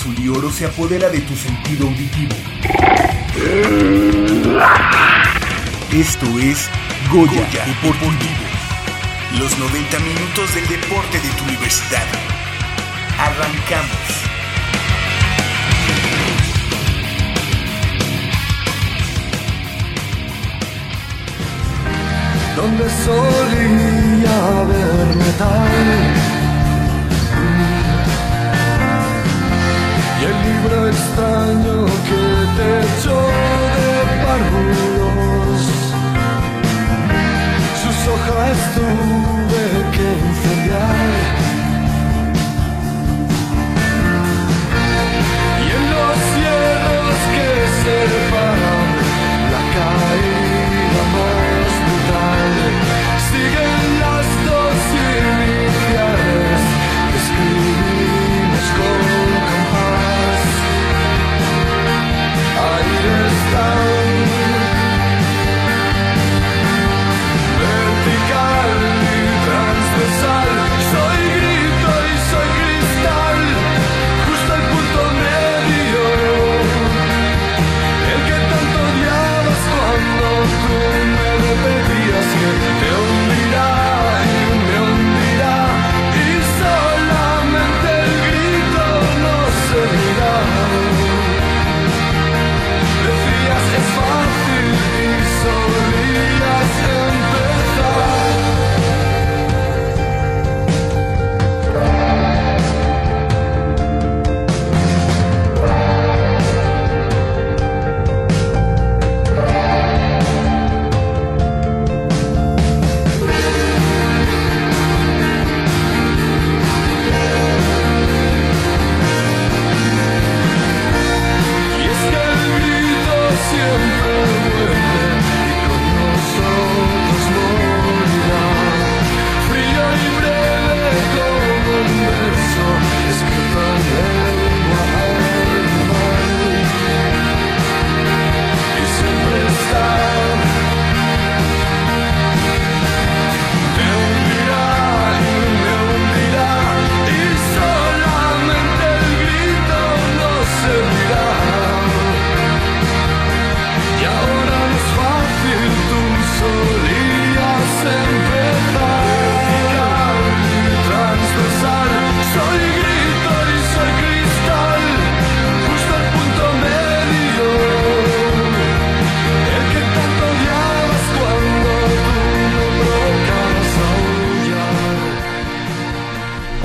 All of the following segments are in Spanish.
Azul y oro se apodera de tu sentido auditivo. Esto es Goya, Goya Deportivo. Los 90 minutos del deporte de tu universidad. Arrancamos. donde solía haber metal. Libro extraño que te echó de párvulos, sus hojas tuve que incendiar. Y en los cielos que separan la caída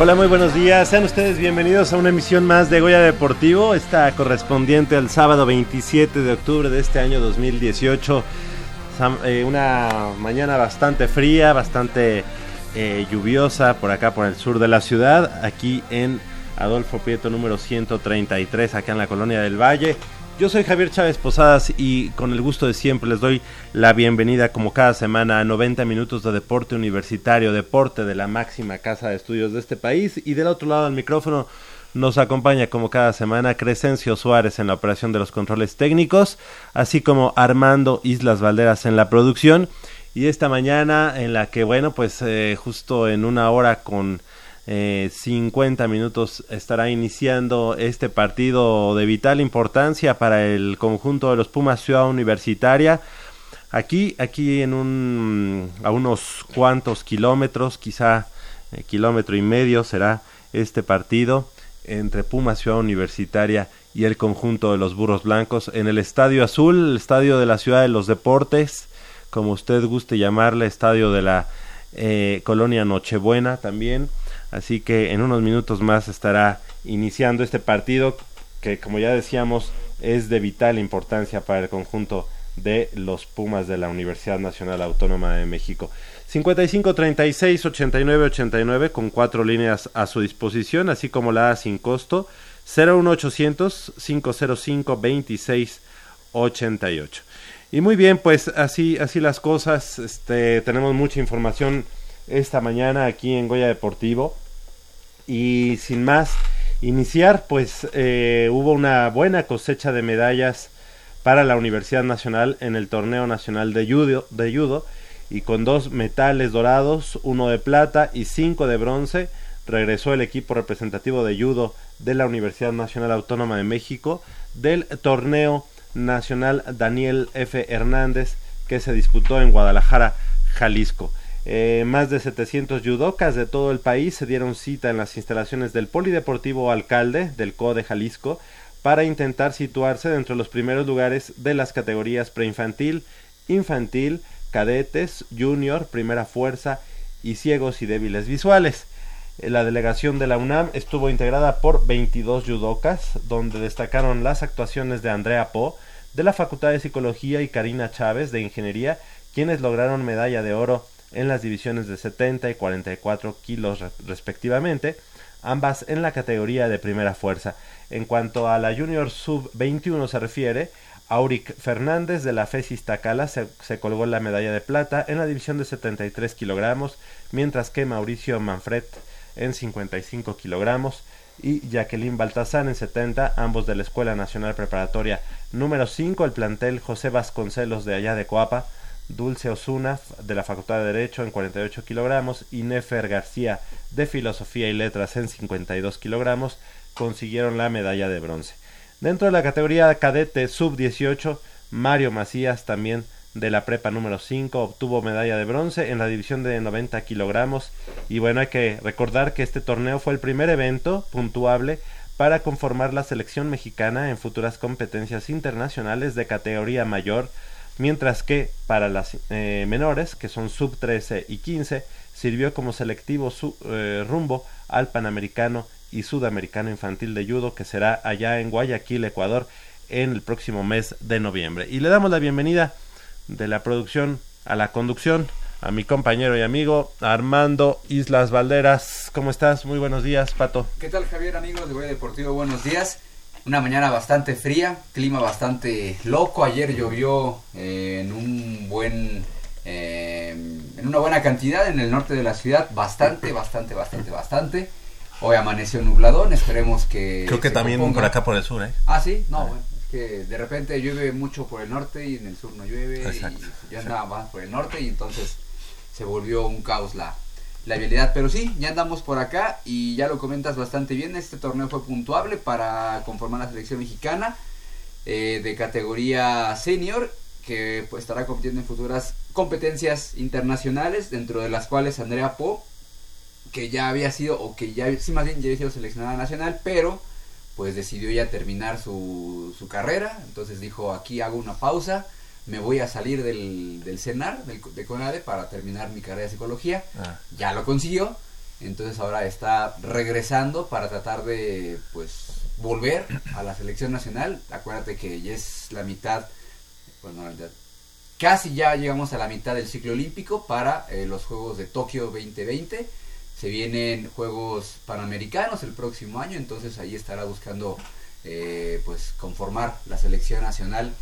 Hola, muy buenos días. Sean ustedes bienvenidos a una emisión más de Goya Deportivo, esta correspondiente al sábado 27 de octubre de este año 2018. Sam- eh, una mañana bastante fría, bastante eh, lluviosa por acá, por el sur de la ciudad, aquí en Adolfo Prieto número 133, acá en la colonia del Valle. Yo soy Javier Chávez Posadas y con el gusto de siempre les doy la bienvenida como cada semana a 90 minutos de deporte universitario, deporte de la máxima casa de estudios de este país. Y del otro lado del micrófono nos acompaña como cada semana Crescencio Suárez en la operación de los controles técnicos, así como Armando Islas Valderas en la producción. Y esta mañana en la que, bueno, pues eh, justo en una hora con eh, 50 minutos estará iniciando este partido de vital importancia para el conjunto de los Pumas Ciudad Universitaria. Aquí, aquí en un, a unos cuantos kilómetros, quizá eh, kilómetro y medio será este partido entre Pumas Ciudad Universitaria y el conjunto de los Burros Blancos en el Estadio Azul, el estadio de la Ciudad de los Deportes, como usted guste llamarle, estadio de la eh, colonia Nochebuena también. Así que en unos minutos más estará iniciando este partido que, como ya decíamos, es de vital importancia para el conjunto de los Pumas de la Universidad Nacional Autónoma de México. 55 36 89 89 con cuatro líneas a su disposición, así como la A sin costo 01800 505 26 88. Y muy bien, pues así, así las cosas. Este, tenemos mucha información esta mañana aquí en Goya Deportivo. Y sin más, iniciar, pues eh, hubo una buena cosecha de medallas para la Universidad Nacional en el Torneo Nacional de Judo, de judo y con dos metales dorados, uno de plata y cinco de bronce, regresó el equipo representativo de judo de la Universidad Nacional Autónoma de México del torneo nacional Daniel F. Hernández que se disputó en Guadalajara, Jalisco. Eh, más de 700 judocas de todo el país se dieron cita en las instalaciones del Polideportivo Alcalde del CODE Jalisco para intentar situarse dentro de los primeros lugares de las categorías preinfantil, infantil, cadetes, junior, primera fuerza y ciegos y débiles visuales. Eh, la delegación de la UNAM estuvo integrada por 22 judocas, donde destacaron las actuaciones de Andrea Po, de la Facultad de Psicología y Karina Chávez de Ingeniería, quienes lograron medalla de oro en las divisiones de 70 y 44 kilos respectivamente, ambas en la categoría de primera fuerza. En cuanto a la Junior Sub 21 se refiere, Auric Fernández de la FESIS Tacala se, se, colgó la medalla de plata en la división de 73 kilogramos, mientras que Mauricio Manfred en 55 kilogramos y Jacqueline Baltazar en 70, ambos de la Escuela Nacional Preparatoria número 5, el plantel José Vasconcelos de allá de Coapa, Dulce Osuna de la Facultad de Derecho en 48 kilogramos y Nefer García de Filosofía y Letras en 52 kilogramos consiguieron la medalla de bronce. Dentro de la categoría cadete sub-18, Mario Macías también de la prepa número 5 obtuvo medalla de bronce en la división de 90 kilogramos y bueno hay que recordar que este torneo fue el primer evento puntuable para conformar la selección mexicana en futuras competencias internacionales de categoría mayor mientras que para las eh, menores, que son sub 13 y 15, sirvió como selectivo su, eh, rumbo al Panamericano y Sudamericano Infantil de Judo, que será allá en Guayaquil, Ecuador, en el próximo mes de noviembre. Y le damos la bienvenida de la producción a la conducción a mi compañero y amigo Armando Islas Valderas. ¿Cómo estás? Muy buenos días, Pato. ¿Qué tal, Javier, amigos de Guaya Deportivo? Buenos días. Una mañana bastante fría, clima bastante loco. Ayer llovió eh, en un buen, eh, en una buena cantidad en el norte de la ciudad, bastante, bastante, bastante, bastante. Hoy amaneció nubladón, esperemos que. Creo que también componga. por acá por el sur, ¿eh? Ah, sí, no, bueno, es que de repente llueve mucho por el norte y en el sur no llueve. Exacto. Y yo andaba más por el norte y entonces se volvió un caos la, la vialidad. Pero sí, ya andamos por acá y ya lo comentas bastante bien. Este torneo fue puntuable para conformar la selección mexicana eh, de categoría senior que pues, estará compitiendo en futuras competencias internacionales, dentro de las cuales Andrea Po, que ya había sido, o que ya, sí, más bien ya había sido seleccionada nacional, pero pues decidió ya terminar su, su carrera, entonces dijo aquí hago una pausa, me voy a salir del, del CENAR, del, de CONADE, para terminar mi carrera de psicología. Ah. Ya lo consiguió. Entonces ahora está regresando para tratar de, pues, volver a la selección nacional. Acuérdate que ya es la mitad, bueno, la mitad, casi ya llegamos a la mitad del ciclo olímpico para eh, los Juegos de Tokio 2020. Se vienen Juegos Panamericanos el próximo año, entonces ahí estará buscando, eh, pues, conformar la selección nacional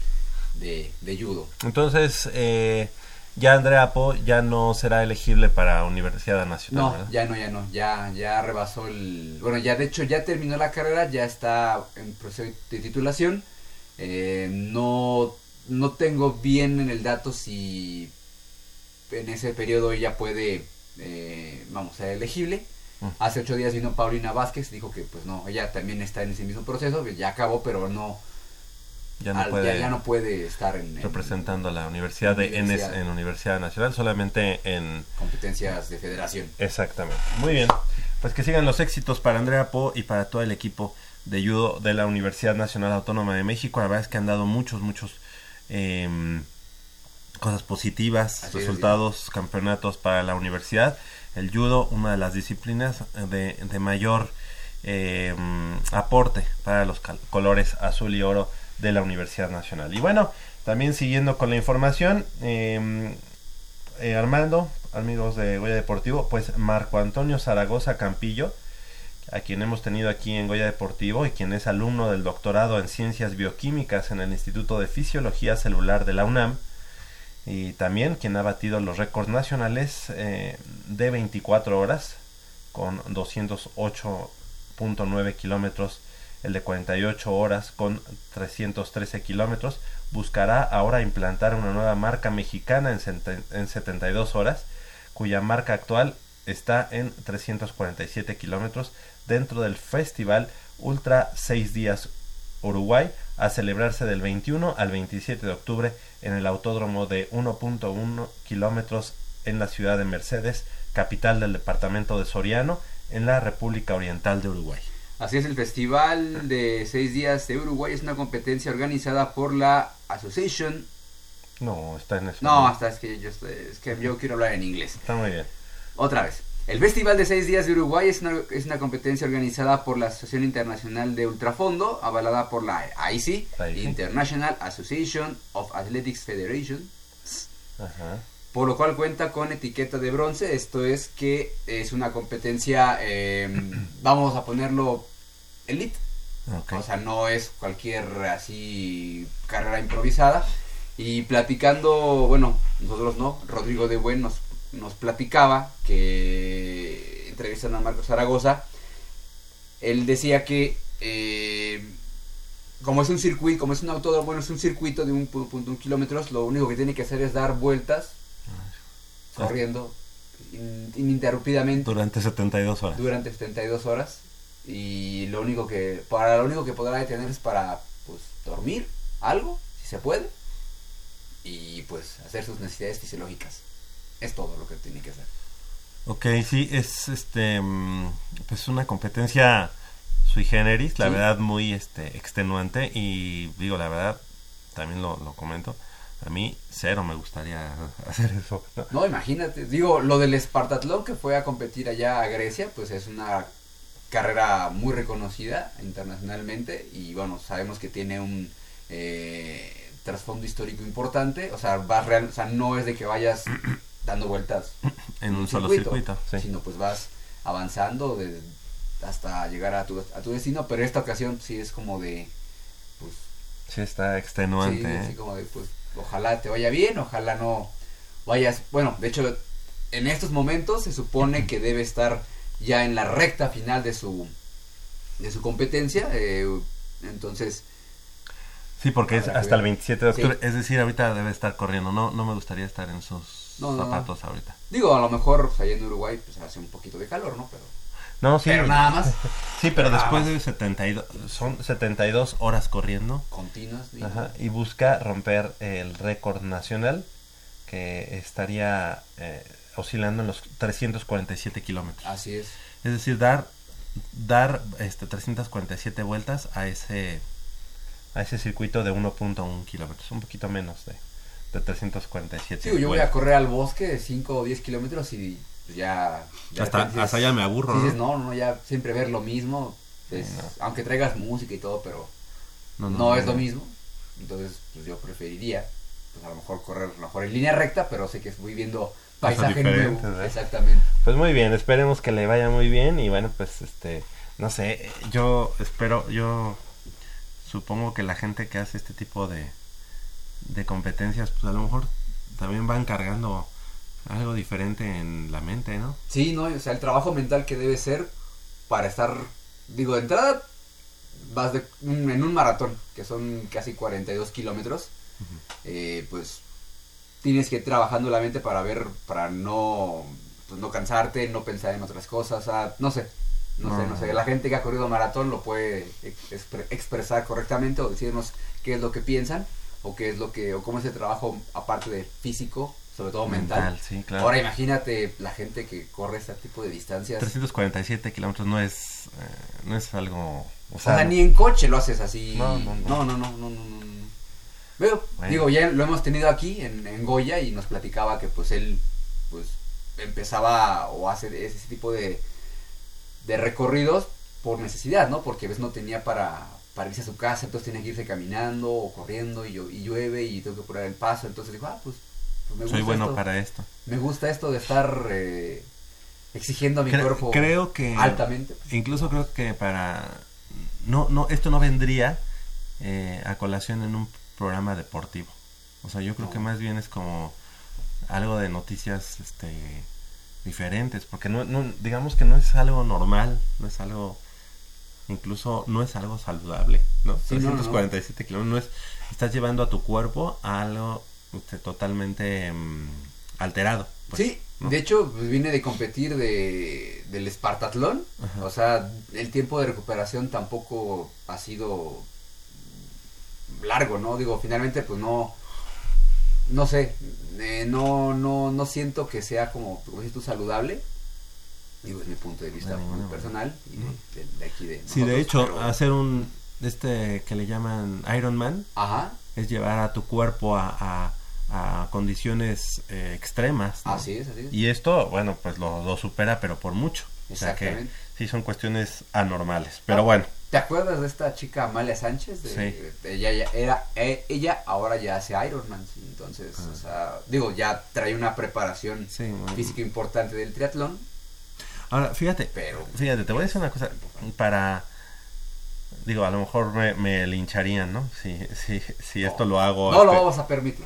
de, de judo. Entonces, eh, ya Andrea Po ya no será elegible para Universidad Nacional. No, ¿verdad? ya no, ya no, ya, ya rebasó el... Bueno, ya de hecho ya terminó la carrera, ya está en proceso de titulación. Eh, no, no tengo bien en el dato si en ese periodo ella puede, eh, vamos, ser elegible. Mm. Hace ocho días vino Paulina Vázquez, dijo que pues no, ella también está en ese mismo proceso, ya acabó, pero no, ya no, al, puede, ya, ya, no puede estar en, en representando a la universidad de universidad. en Universidad Nacional, solamente en competencias de federación. Exactamente. Muy bien. Pues que sigan los éxitos para Andrea Po y para todo el equipo de judo de la Universidad Nacional Autónoma de México. La verdad es que han dado muchos, muchos eh, cosas positivas, Así resultados, es, campeonatos para la universidad. El judo, una de las disciplinas de, de mayor eh, aporte para los colores azul y oro de la Universidad Nacional. Y bueno, también siguiendo con la información, eh, eh, Armando, amigos de Goya Deportivo, pues Marco Antonio Zaragoza Campillo, a quien hemos tenido aquí en Goya Deportivo y quien es alumno del doctorado en Ciencias Bioquímicas en el Instituto de Fisiología Celular de la UNAM y también quien ha batido los récords nacionales eh, de 24 horas con 208.9 kilómetros, el de 48 horas con 313 kilómetros. Buscará ahora implantar una nueva marca mexicana en, en 72 horas, cuya marca actual está en 347 kilómetros dentro del festival Ultra 6 días Uruguay a celebrarse del 21 al 27 de octubre en el autódromo de 1.1 kilómetros en la ciudad de Mercedes, capital del departamento de Soriano, en la República Oriental de Uruguay. Así es, el Festival de Seis Días de Uruguay es una competencia organizada por la Association. No, está en español. No, hasta es que yo, es que yo quiero hablar en inglés. Está muy bien. Otra vez. El Festival de Seis Días de Uruguay es una, es una competencia organizada por la Asociación Internacional de Ultrafondo, avalada por la IC, International Association of Athletics Federation, por lo cual cuenta con etiqueta de bronce. Esto es que es una competencia, em, vamos a ponerlo elite, o sea, no es cualquier así carrera improvisada. Y platicando, bueno, nosotros no, Rodrigo de Buen nos nos platicaba que entrevistan a Marcos Zaragoza, él decía que eh, como es un circuito, como es un autódromo, bueno, es un circuito de un punto un kilómetros, lo único que tiene que hacer es dar vueltas corriendo ininterrumpidamente durante 72 horas. Durante 72 horas. Y lo único que para lo único que podrá detener es para pues dormir algo, si se puede, y pues hacer sus necesidades fisiológicas. Es todo lo que tiene que hacer. Ok, sí, es este mm, pues una competencia sui generis, la verdad muy este extenuante. Y digo la verdad, también lo, comento, a mí cero me gustaría hacer eso. ¿no? imagínate, digo, lo del Espartatlón que fue a competir allá a Grecia, pues es una carrera muy reconocida internacionalmente y bueno, sabemos que tiene un eh, trasfondo histórico importante, o sea, vas real, o sea, no es de que vayas dando vueltas en un, solo circuito, sino pues vas avanzando de, hasta llegar a tu, a tu destino, pero esta ocasión sí es como de, pues... Sí, está extenuante. Sí, ¿eh? como de, pues, ojalá te vaya bien, ojalá no vayas, bueno, de hecho, en estos momentos se supone que debe estar ya en la recta final de su, de su competencia, eh, entonces... Sí, porque es hasta el 27 de octubre, es decir, ahorita debe estar corriendo, no, no me gustaría estar en sus no, zapatos ahorita. Digo, a lo mejor pues, allá en Uruguay pues hace un poquito de calor, ¿no? Pero, no, sí. Pero nada más. Sí, pero, después de 72, son 72 horas corriendo. Continuas. Ajá, y busca romper el récord nacional que estaría eh, oscilando en los 347 kilómetros. Así es. Es decir, dar dar este 347 vueltas a ese a ese circuito de 1.1 kilómetros, un poquito menos de de 347. Sí, yo voy a correr al bosque de 5 o 10 kilómetros y ya... hasta, hasta ya me aburro. Dices, ¿no? no, ya siempre ver lo mismo. Aunque traigas música y todo, pero no, es lo mismo. Entonces, pues yo preferiría, pues a lo mejor correr a lo mejor en línea recta, pero sé que voy viendo paisaje nuevo. Exactamente. Pues muy bien, esperemos que le vaya muy bien y bueno, pues este, no sé, yo espero, yo supongo que la gente que hace este tipo de de competencias, pues a lo mejor también van cargando algo diferente en la mente, ¿no? Sí, no, o sea, el trabajo mental que debe ser para estar, digo, de entrada vas de, en un maratón, que son casi 42 kilómetros, eh, pues tienes que ir trabajando la mente para ver, para no, pues, no cansarte, no pensar en otras cosas, no sé, no, sé, no sé, la gente que ha corrido maratón lo puede expresar correctamente o decirnos qué es lo que piensan o qué es lo que, o cómo es el trabajo aparte de físico, sobre todo mental. sí, claro. Ahora imagínate la gente que corre este tipo de distancias. 347 kilómetros no es, eh, no es algo... O sea, ni en coche lo haces así. No, no, no, no, no, no, no. Veo, digo, ya lo hemos tenido aquí en, en, Goya y nos platicaba que pues él, pues, empezaba o hace ese tipo de, de recorridos por necesidad, ¿no? Porque ves no tenía para, para irse a su casa, entonces tiene que irse caminando o corriendo y, y llueve y tengo que poner el paso, entonces dijo, ah, pues, pues me gusta Soy bueno para esto. Me gusta esto de estar, eh, exigiendo a mi cuerpo creo que altamente. incluso creo que para no no esto no vendría eh, a colación en un programa deportivo o sea yo creo No. que más bien es como algo de noticias este diferentes porque no, no digamos que no es algo normal no es algo incluso no es algo saludable no Sí, no, no, no. 347 kilómetros no es estás llevando a tu cuerpo a algo este, totalmente mm, alterado pues, sí, ¿no? de hecho pues, vine de competir de, del Espartatlón, Ajá. o sea, el tiempo de recuperación tampoco ha sido largo, ¿no? Digo, finalmente pues no, no sé, eh, no, no, no siento que sea como, como dices tú, saludable. Digo, es mi punto de vista muy personal y de, de- de aquí de Sí, de hecho, pero- hacer un este que le llaman Iron Man Ajá, es llevar a tu cuerpo a, a- a condiciones eh, extremas. ¿no? así es, así es. Y esto, bueno, pues lo, lo supera, pero por mucho. O sea que sí son cuestiones anormales. Pero Ah. bueno, ¿Te acuerdas de esta chica Amalia Sánchez? De, Sí. Ella, ya era, eh, ella ahora ya hace Ironman, entonces, Ah. o sea, digo, ya trae una preparación sí. bueno. física importante del triatlón, Ahora, fíjate, pero... fíjate, te voy a decir una cosa para... Digo, a lo mejor me, me lincharían, ¿no? Si, si, si esto lo hago... No lo este, vamos a permitir.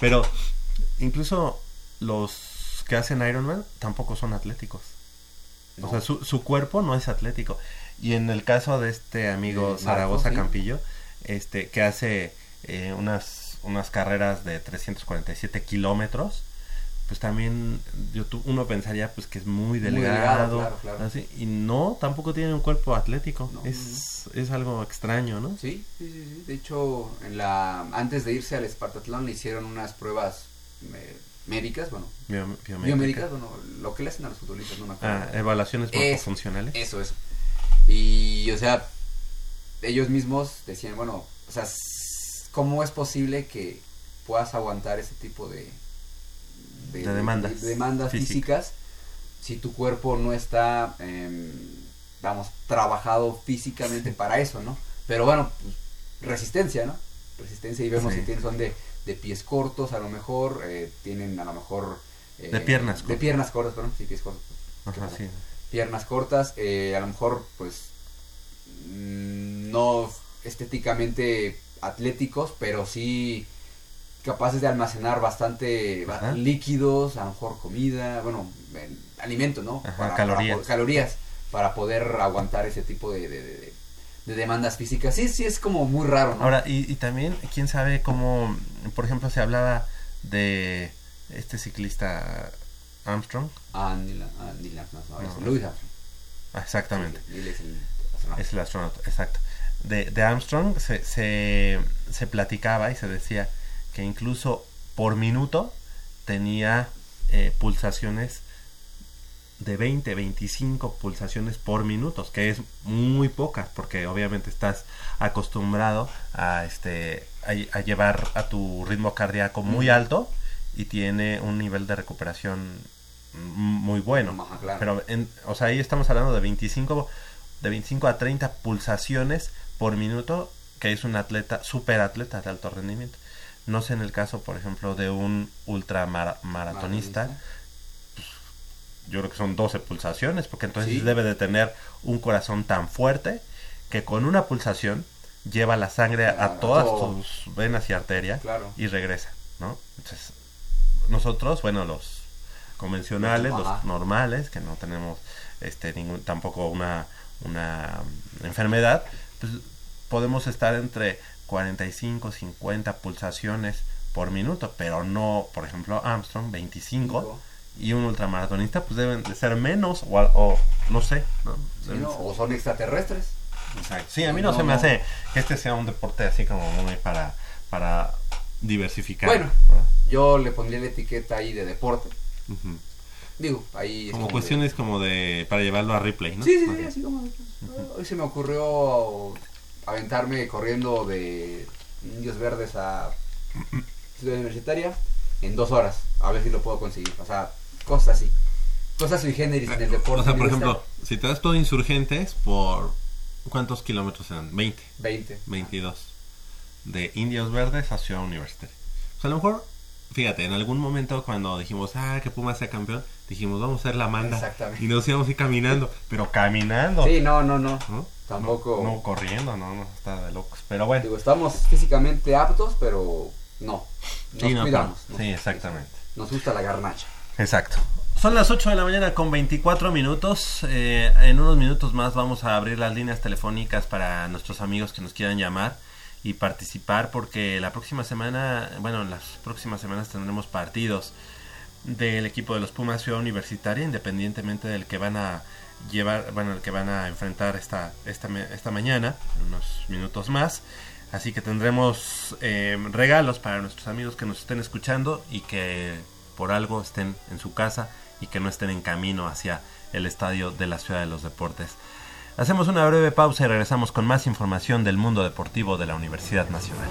Pero incluso los que hacen Ironman tampoco son atléticos. No. O sea, su, su cuerpo no es atlético. Y en el caso de este amigo Marco, Zaragoza sí. Campillo, este, que hace eh, unas, unas carreras de 347 kilómetros, pues también yo tu- uno pensaría pues que es muy delgado, delgado, claro, claro. así, y no, tampoco tiene un cuerpo atlético, No, es, es algo extraño, ¿no? Sí, sí, sí, sí. De hecho, en la, antes de irse al Espartatlón le hicieron unas pruebas eh, médicas, bueno, Bio- biométrica. biomédicas, bueno, lo que le hacen a los futbolistas, no me acuerdo. Ah, evaluaciones Es- morfofuncionales. Eso, eso. Y, o sea, ellos mismos decían, bueno, o sea, ¿cómo es posible que puedas aguantar ese tipo de, De demandas de demandas físicas. físicas si tu cuerpo no está, em, vamos, trabajado físicamente para eso, ¿no? Pero bueno, pues, resistencia, ¿no? Resistencia y vemos Sí. que tienen, son de, de pies cortos a lo mejor, eh, tienen a lo mejor... eh, De piernas De cortas. piernas cortas, perdón, sí, pies cortos. Ajá, sí. Piernas cortas, eh, a lo mejor pues mm, no estéticamente atléticos, pero sí capaces de almacenar bastante Ajá. líquidos, a lo mejor comida, bueno, alimento, ¿no? Ajá, calorías. po- calorías para poder aguantar ese tipo de, de- de- de demandas físicas. Sí, sí, es como muy raro, ¿no? Ahora, y, y también, quién sabe cómo, por ejemplo, se hablaba de este ciclista Armstrong. Ah, Neil, ah, Neil Armstrong, no, No. Louis Armstrong. Ah, Exactamente. Neil es el astronauta. Es el astronauta, exacto. De, de Armstrong se, se, se platicaba y se decía que incluso por minuto tenía eh, pulsaciones de 20, 25 pulsaciones por minuto, que es muy pocas, porque obviamente estás acostumbrado a este a, a llevar a tu ritmo cardíaco muy alto y tiene un nivel de recuperación muy bueno. Claro. Pero, en, o sea, ahí estamos hablando de 25, de 25 a 30 pulsaciones por minuto, que es un atleta, super atleta de alto rendimiento. No sé en el caso, por ejemplo, de un ultramaratonista, Maratonista. yo creo que son 12 pulsaciones, porque entonces Sí. debe de tener un corazón tan fuerte que con una pulsación lleva la sangre a, A todas todo. tus venas y arterias Claro. y regresa, ¿no? Entonces, nosotros, bueno, los convencionales, Ajá. los normales, que no tenemos este ningún tampoco una una enfermedad, pues podemos estar entre 45, 50 pulsaciones por minuto, pero no, por ejemplo, Armstrong 25 Cinco. y un ultramaratonista pues deben de ser menos o, o no sé, ¿no? O son extraterrestres. Exacto. Sí, a mí no, No, se me no. hace que este sea un deporte así como muy para para diversificar. Bueno. Yo le pondría la etiqueta ahí de deporte. Digo, ahí es Como de- cuestiones como de para llevarlo a replay, ¿no? Sí, sí, sí, así como. Hoy se me ocurrió aventarme corriendo de Indios Verdes a Ciudad Universitaria en dos horas. A ver si lo puedo conseguir. O sea, cosas así. Cosas sui generis en el deporte. O sea, por ejemplo, si te das todo insurgentes por ¿cuántos kilómetros eran? 20, 20. 22 de Indios Verdes a Ciudad Universitaria. O sea, a lo mejor fíjate, en algún momento cuando dijimos, ah, que Pumas sea campeón, dijimos, vamos a hacer la manda. Exactamente. Y nos íbamos a ir caminando, pero caminando. Sí, no, no, no. ¿no? Tampoco. No, no corriendo, no, no, está de locos. Pero bueno. Digo, estamos físicamente aptos, pero no. Nos Sí, no, cuidamos. sí, exactamente. Nos gusta la garnacha. Exacto. Son las 8 de la mañana con 24 minutos. Eh, en unos minutos más vamos a abrir las líneas telefónicas para nuestros amigos que nos quieran llamar y participar porque la próxima semana, bueno, en las próximas semanas tendremos partidos del equipo de los Pumas Ciudad Universitaria, independientemente del que van a llevar, bueno, el que van a enfrentar esta, esta, esta mañana, unos minutos más. Así que tendremos eh, regalos para nuestros amigos que nos estén escuchando y que por algo estén en su casa y que no estén en camino hacia el estadio de la Ciudad de los Deportes. Hacemos una breve pausa y regresamos con más información del mundo deportivo de la Universidad Nacional.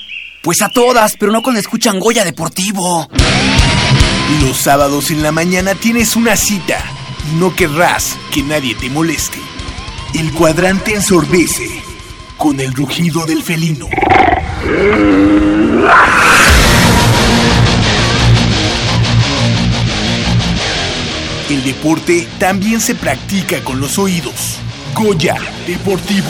Pues a todas, pero no cuando escuchan Goya Deportivo. Los sábados en la mañana tienes una cita no querrás que nadie te moleste. El cuadrante ensordece con el rugido del felino. El deporte también se practica con los oídos. Goya Deportivo.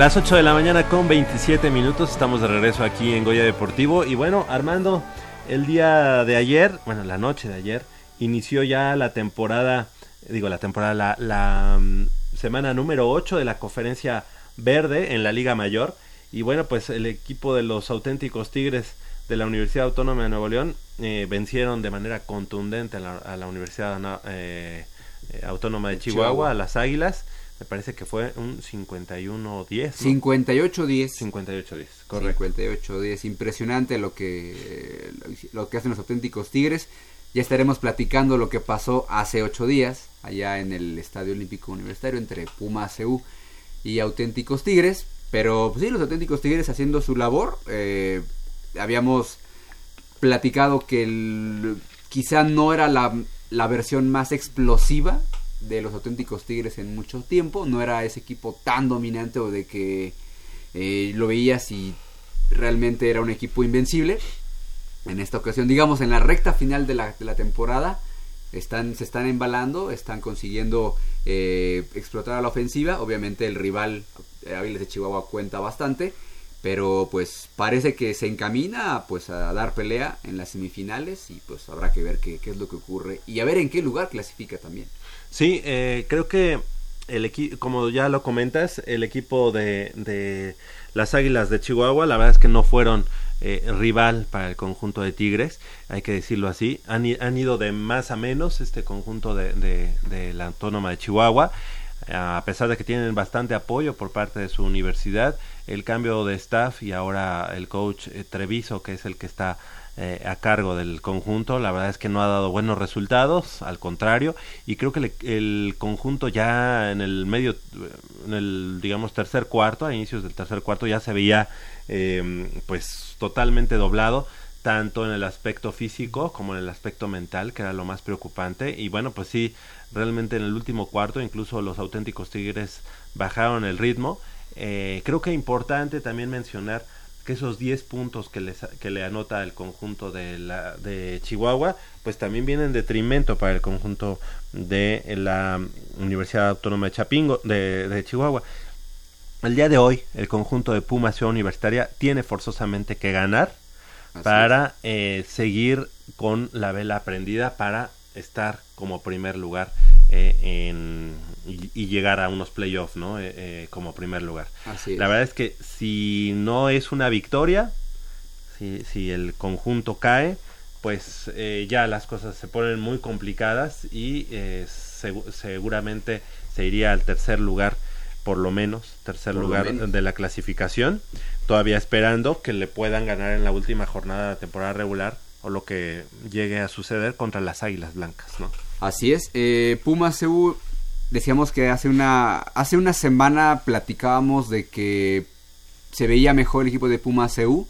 Las 8 de la mañana con 27 minutos, estamos de regreso aquí en Goya Deportivo. Y bueno, Armando, el día de ayer, bueno, la noche de ayer, inició ya la temporada, digo la temporada, la, la, mm, semana número 8 de la conferencia verde en la Liga Mayor. Y bueno, pues el equipo de los auténticos Tigres de la Universidad Autónoma de Nuevo León eh, vencieron de manera contundente a la, a la Universidad eh, eh, Autónoma de Chihuahua, Chihuahua. a las Águilas. Me parece que fue un 51-10. ¿no? 58-10. 58-10, correcto. 58-10. Impresionante lo que, lo que hacen los auténticos Tigres. Ya estaremos platicando lo que pasó hace ocho días allá en el Estadio Olímpico Universitario entre Pumas CU y auténticos Tigres. Pero pues, sí, los auténticos Tigres haciendo su labor. eh, habíamos platicado que el- quizá no era la, la versión más explosiva de los auténticos Tigres en mucho tiempo. No era ese equipo tan dominante o de que eh, lo veías y realmente era un equipo invencible. En esta ocasión, digamos, en la recta final de la, de la temporada, están, se están embalando, están consiguiendo eh, explotar a la ofensiva. Obviamente el rival, eh, Águilas de Chihuahua, cuenta bastante. Pero pues parece que se encamina pues a dar pelea en las semifinales y pues habrá que ver qué, qué es lo que ocurre y a ver en qué lugar clasifica también. Sí, eh, creo que el como ya lo comentas, el equipo de, de las Águilas de Chihuahua, la verdad es que no fueron eh, rival para el conjunto de Tigres, hay que decirlo así. Han, han ido de más a menos este conjunto de, de- la Autónoma de Chihuahua, a pesar de que tienen bastante apoyo por parte de su universidad, el cambio de staff y ahora el coach eh, Treviso, que es el que está eh, a cargo del conjunto. La verdad es que no ha dado buenos resultados, al contrario, y creo que el conjunto ya en el medio, en el digamos tercer cuarto, a inicios del tercer cuarto ya se veía eh, pues totalmente doblado tanto en el aspecto físico como en el aspecto mental, que era lo más preocupante. Y bueno, pues sí, realmente en el último cuarto incluso los auténticos Tigres bajaron el ritmo. Eh, creo que importante también mencionar que esos 10 puntos que, les, que le anota el conjunto de, la, de Chihuahua, pues también vienen en detrimento para el conjunto de la Universidad Autónoma de Chapingo, de, de Chihuahua. El día de hoy, el conjunto de Puma Ciudad Universitaria tiene forzosamente que ganar Así para eh, seguir con la vela prendida para estar como primer lugar eh, en, y, y llegar a unos playoffs, ¿no? Eh, eh, como primer lugar. Así. La verdad es que si no es una victoria, si, si el conjunto cae, pues eh, ya las cosas se ponen muy complicadas y eh, segu- seguramente se iría al tercer lugar, por lo menos, tercer Por lugar menos. de la clasificación, todavía esperando que le puedan ganar en la última jornada de la temporada regular o lo que llegue a suceder contra las Águilas Blancas, ¿no? Así es. Eh, Puma CU, decíamos que hace una, hace una semana platicábamos de que se veía mejor el equipo de Puma CU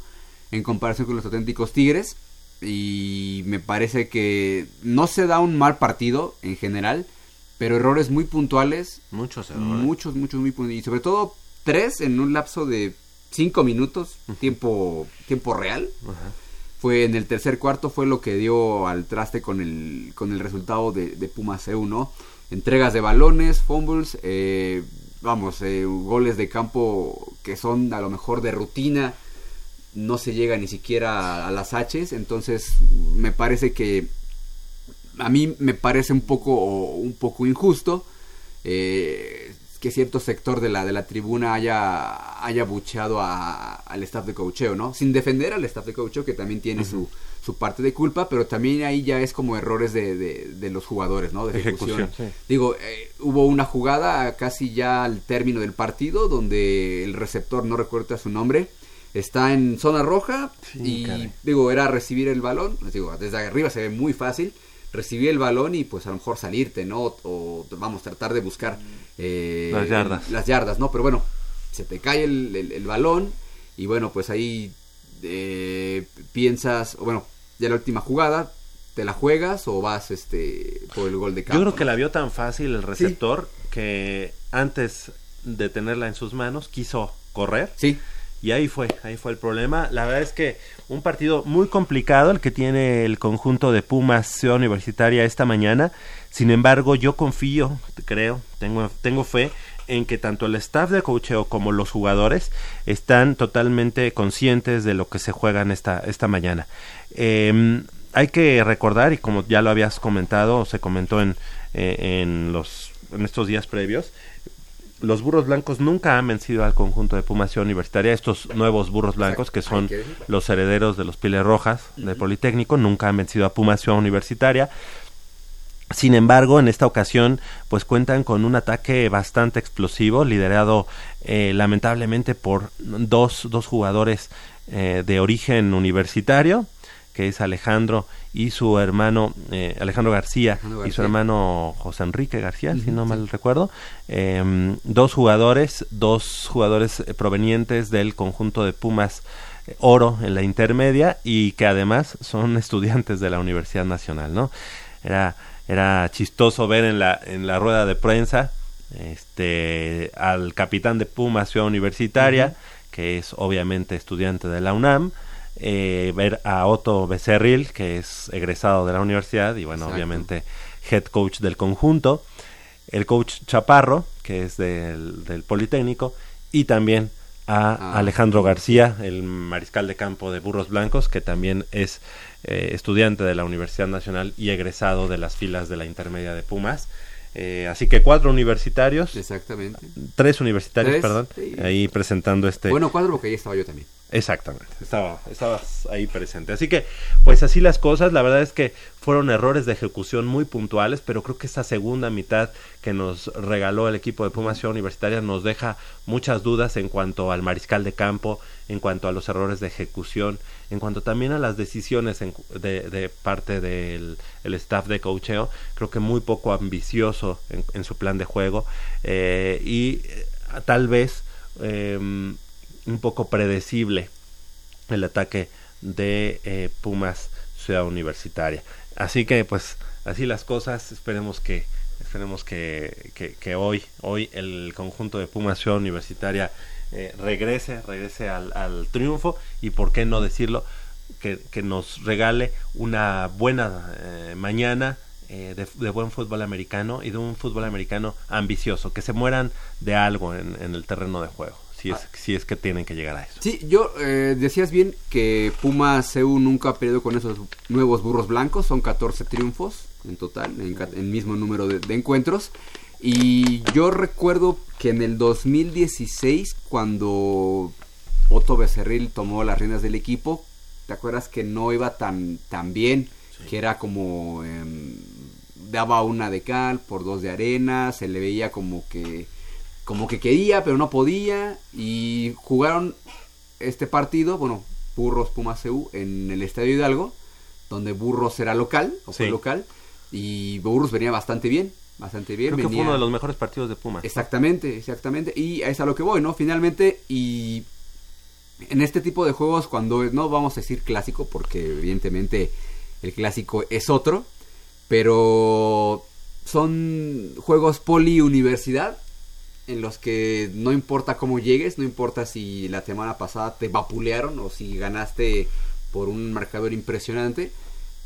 en comparación con los auténticos Tigres. Y me parece que no se da un mal partido en general, pero errores muy puntuales. Muchos errores. Muchos, muchos, muy puntuales. Y sobre todo tres en un lapso de cinco minutos, tiempo, tiempo real Ajá. Fue en el tercer cuarto fue lo que dio al traste con el con el resultado de, de Pumas CU, ¿no? Entregas de balones, fumbles, eh, vamos, eh, goles de campo que son a lo mejor de rutina, no se llega ni siquiera a, a las H's, entonces me parece que a mí me parece un poco un poco injusto eh, que cierto sector de la de la tribuna haya haya bucheado a- al staff de coacheo, ¿no? Sin defender al staff de coacheo que también tiene su su parte de culpa, pero también ahí ya es como errores de, de, de los jugadores, ¿no? De ejecución. Ejecución, sí. Digo, eh, hubo una jugada casi ya al término del partido donde el receptor, no recuerdo su nombre, está en zona roja Sí, y caray. digo, era recibir el balón, digo, desde arriba se ve muy fácil, recibir el balón y pues a lo mejor salirte, ¿no? O, o, vamos, tratar de buscar eh, Las yardas. Las yardas, ¿no? Pero bueno, se te cae el, el- el balón y bueno, pues ahí eh, piensas, o bueno, ya la última jugada, ¿te la juegas o vas este por el gol de campo? Yo creo que la vio tan fácil el receptor que antes de tenerla en sus manos quiso correr Sí, y ahí fue, ahí fue el problema. La verdad es que un partido muy complicado el que tiene el conjunto de Pumas Ciudad Universitaria esta mañana. Sin embargo, yo confío, creo, tengo, tengo fe en que tanto el staff de coacheo como los jugadores están totalmente conscientes de lo que se juegan esta, esta mañana. Eh, hay que recordar, y como ya lo habías comentado, o se comentó en, eh, en, los, en estos días previos, los burros blancos nunca han vencido al conjunto de Pumas Ciudad Universitaria. Estos nuevos burros blancos, que son los herederos de los Piles Rojas del Politécnico, nunca han vencido a Pumas Ciudad Universitaria. Sin embargo, en esta ocasión, pues cuentan con un ataque bastante explosivo, liderado eh, lamentablemente por dos, dos jugadores eh, de origen universitario, que es Alejandro y su hermano, eh, Alejandro García, Alejandro y su hermano José Enrique García, si no mal recuerdo. Em, dos jugadores, dos jugadores eh, provenientes del conjunto de Pumas eh, Oro en la intermedia y que además son estudiantes de la Universidad Nacional, ¿no? Era, era chistoso ver en la, en la rueda de prensa este, al capitán de Pumas Ciudad Universitaria, que es obviamente estudiante de la UNAM, eh, ver a Otto Becerril, que es egresado de la universidad y bueno, Exacto. obviamente head coach del conjunto, el coach Chaparro, que es del, del Politécnico, y también a Ah. Alejandro García, el mariscal de campo de Burros Blancos, que también es eh, estudiante de la Universidad Nacional y egresado de las filas de la intermedia de Pumas. Eh, así que cuatro universitarios, exactamente. tres universitarios, Tres, perdón, sí. ahí presentando este... Bueno, cuadro porque ahí estaba yo también. Exactamente, estaba, estabas ahí presente. Así que, pues así las cosas, la verdad es que fueron errores de ejecución muy puntuales, pero creo que esta segunda mitad que nos regaló el equipo de Pumas Ciudad Universitaria nos deja muchas dudas en cuanto al mariscal de campo, en cuanto a los errores de ejecución En cuanto también a las decisiones de, parte del el staff de coacheo, creo que muy poco ambicioso en, su plan de juego eh, y eh, tal vez eh, un poco predecible el ataque de eh, Pumas Ciudad Universitaria. Así que pues así las cosas, esperemos que esperemos que, que, que hoy hoy el conjunto de Pumas Ciudad Universitaria eh, regrese, regrese al, al triunfo y por qué no decirlo, que, que nos regale una buena eh, mañana eh, de, de buen fútbol americano y de un fútbol americano ambicioso, que se mueran de algo en, en el terreno de juego, si es, si es que tienen que llegar a eso. Sí, yo eh, decías bien que Puma CU nunca ha perdido con esos nuevos burros blancos, son 14 triunfos en total, en el mismo número de, de encuentros. Y yo recuerdo que en el 2016, cuando Otto Becerril tomó las riendas del equipo, ¿te acuerdas que no iba tan, tan bien? Que era como... em, daba una de cal por dos de arena, se le veía como que como que quería pero no podía y jugaron este partido, bueno, Burros Pumas CU en el Estadio Hidalgo, donde Burros era local, o fue Sí. local, y Burros venía bastante bien, bastante bien. Creo que fue uno de los mejores partidos de Pumas. Exactamente, exactamente. Y es a lo que voy, ¿no? Finalmente, y en este tipo de juegos, cuando no vamos a decir clásico, porque evidentemente el clásico es otro, pero son juegos poli-universidad en los que no importa cómo llegues, no importa si la semana pasada te vapulearon o si ganaste por un marcador impresionante.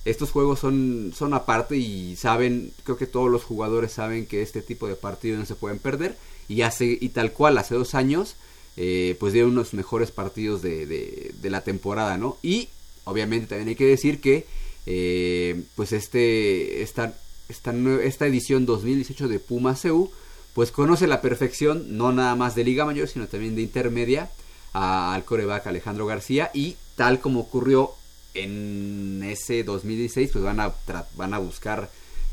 Estos juegos son, son aparte y saben, creo que todos los jugadores saben que este tipo de partidos no se pueden perder. Y hace, y tal cual, hace dos años, eh, pues dieron unos mejores partidos de, de, de la temporada, ¿no? Y obviamente también hay que decir que, eh, pues este, esta, esta, esta edición 2018 de Puma CU, pues conoce la perfección, no nada más de Liga Mayor, sino también de Intermedia, a- al coreback Alejandro García. Y tal como ocurrió en ese 2016, pues van a, van a buscar,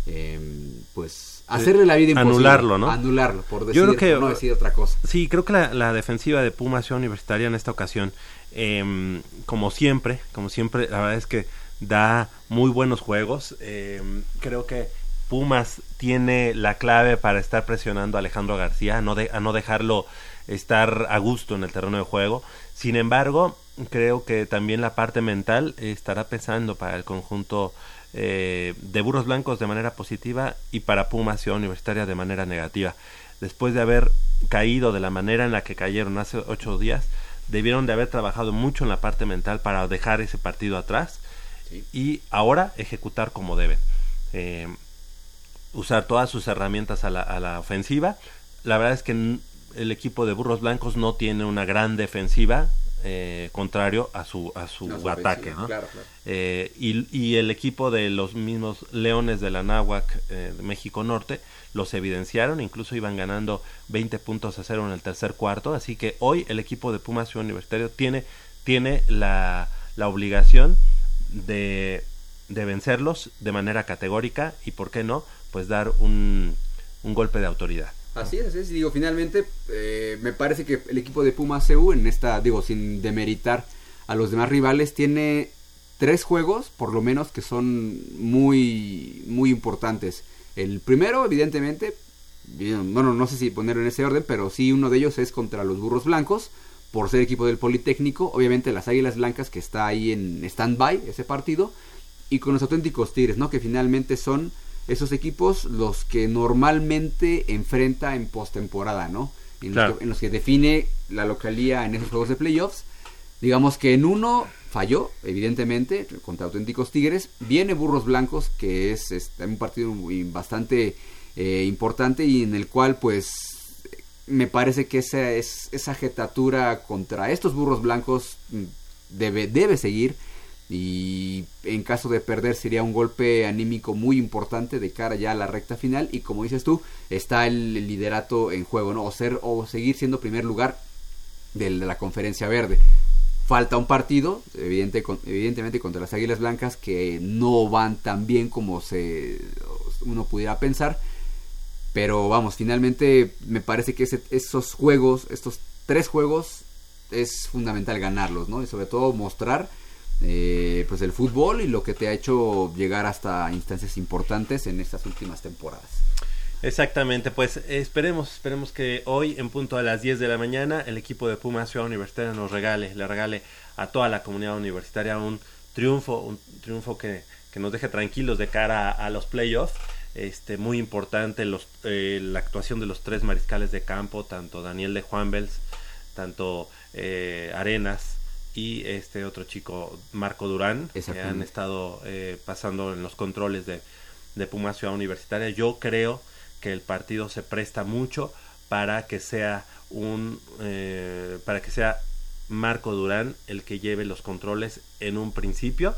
em, pues, hacerle la vida imposible. Anularlo, ¿no? Anularlo, por decir, Yo creo que- no decir otra cosa. Sí, creo que la, la defensiva de Pumas Ciudad Universitaria en esta ocasión, em, como siempre, como siempre, la verdad es que da muy buenos juegos. Em, creo que Pumas tiene la clave para estar presionando a Alejandro García, a no, de- a no dejarlo estar a gusto en el terreno de juego. Sin embargo, creo que también la parte mental estará pesando para el conjunto eh, de Burros Blancos de manera positiva y para Pumas Ciudad Universitaria de manera negativa. Después de haber caído de la manera en la que cayeron hace ocho días, debieron de haber trabajado mucho en la parte mental para dejar ese partido atrás y ahora ejecutar como deben. Eh, usar todas sus herramientas a la, a la ofensiva. La verdad es que el equipo de Burros Blancos no tiene una gran defensiva, eh, contrario a su, a su ataque. ofensiva, ¿no? claro, claro. Eh, y, y el equipo de los mismos Leones de la Náhuac eh, de México Norte los evidenciaron, incluso iban ganando 20 puntos a cero en el tercer cuarto, así que hoy el equipo de Pumas Ciudad Universitario tiene, tiene la, la obligación de, de vencerlos de manera categórica y, ¿por qué no?, pues dar un, un golpe de autoridad. Así es, así es. Y digo, finalmente, eh, me parece que el equipo de Puma CU, en esta, digo, sin demeritar a los demás rivales, tiene tres juegos, por lo menos, que son muy, muy importantes. El primero, evidentemente, bueno, no sé si ponerlo en ese orden, pero sí uno de ellos es contra los Burros Blancos, por ser equipo del Politécnico. Obviamente las Águilas Blancas, que está ahí en stand-by ese partido. Y con los auténticos Tigres, ¿no? Que finalmente son esos equipos los que normalmente enfrenta en postemporada, ¿no? En, Claro. los que, en los que define la localía en esos juegos de playoffs. Digamos que en uno falló, evidentemente, contra auténticos Tigres. Viene Burros Blancos, que es, es un partido bastante eh, importante y en el cual, pues, me parece que esa, es, esa jetatura contra estos Burros Blancos mm, debe, debe seguir. Y en caso de perder sería un golpe anímico muy importante de cara ya a la recta final. Y como dices tú, está el, liderato en juego, ¿no? O, ser, o seguir siendo primer lugar de la conferencia verde. Falta un partido, evidente, evidentemente contra las Águilas Blancas, que no van tan bien como se uno pudiera pensar. Pero vamos, finalmente me parece que esos juegos, estos tres juegos, es fundamental ganarlos, ¿no? Y sobre todo mostrar eh, pues del fútbol y lo que te ha hecho llegar hasta instancias importantes en estas últimas temporadas. Exactamente, pues esperemos, esperemos que hoy en punto a las 10 de la mañana el equipo de Pumas Ciudad Universitaria nos regale, le regale a toda la comunidad universitaria un triunfo, un triunfo que, que nos deje tranquilos de cara a, los playoffs. Este, muy importante los, eh, la actuación de los tres mariscales de campo, tanto Daniel de Juanbels, tanto eh, Arenas y este otro chico Marco Durán, que han estado eh, pasando en los controles de, de Pumas Ciudad Universitaria. Yo creo que el partido se presta mucho para que sea un eh, para que sea Marco Durán el que lleve los controles en un principio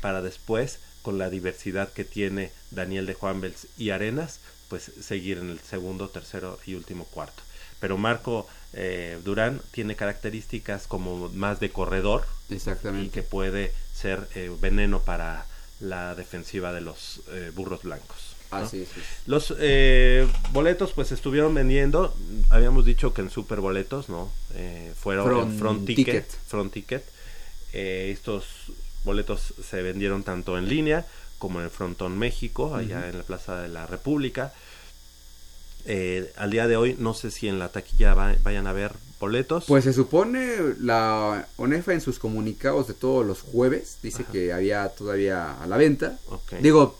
para después con la diversidad que tiene Daniel de Juanbels y Arenas pues seguir en el segundo, tercero y último cuarto. Pero Marco eh, Durán tiene características como más de corredor y Exactamente. que puede ser eh, veneno para la defensiva de los eh, burros blancos. ¿no? Así es. Los eh, boletos pues estuvieron vendiendo, habíamos dicho que en super boletos, ¿no? Eh, fueron Front en front ticket, ticket. front ticket. Eh, estos boletos se vendieron tanto en línea como en el Frontón México, allá en la Plaza de la República. Eh, al día de hoy no sé si en la taquilla va- vayan a haber boletos. Pues se supone la ONEFA en sus comunicados de todos los jueves dice que había todavía a la venta. Digo,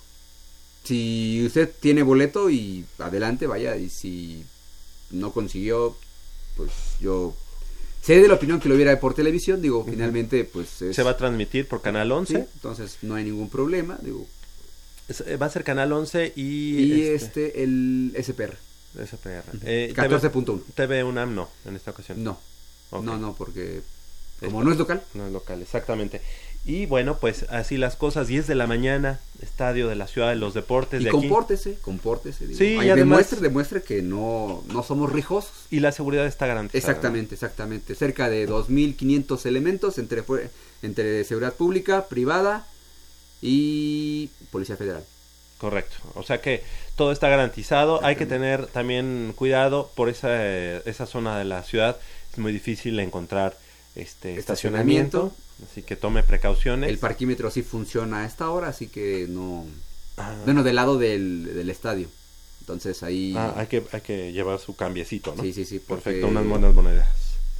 si usted tiene boleto y adelante, vaya, y si no consiguió, pues yo sé de la opinión que lo viera por televisión, digo, finalmente pues es- se va a transmitir por Canal 11. sí, entonces no hay ningún problema, digo. Es- eh, va a ser Canal 11 y, Y este, este, el SPR, SPR. Eh, 14.1. TV UNAM no, en esta ocasión. No, no, no, porque como no es local, No es local, exactamente. Y bueno, pues así las cosas, 10 de la mañana, estadio de la Ciudad de los Deportes y de aquí. compórtese, compórtese. Digo. Sí, Ay, y además- demuestre, demuestre que no, no somos rijosos. Y la seguridad está garantizada. Exactamente, exactamente. Cerca de 2.500 elementos entre, entre seguridad pública, privada y Policía Federal. Correcto. O sea que todo está garantizado. Hay que tener también cuidado por esa, esa zona de la ciudad. Es muy difícil encontrar este Estacionamiento. estacionamiento. Así que tome precauciones. El parquímetro sí funciona a esta hora, así que no... Ah, Bueno, del lado del, del estadio. Entonces ahí ah, hay, que, hay que llevar su cambiecito, ¿no? Sí, sí, sí, Perfecto, unas buenas monedas.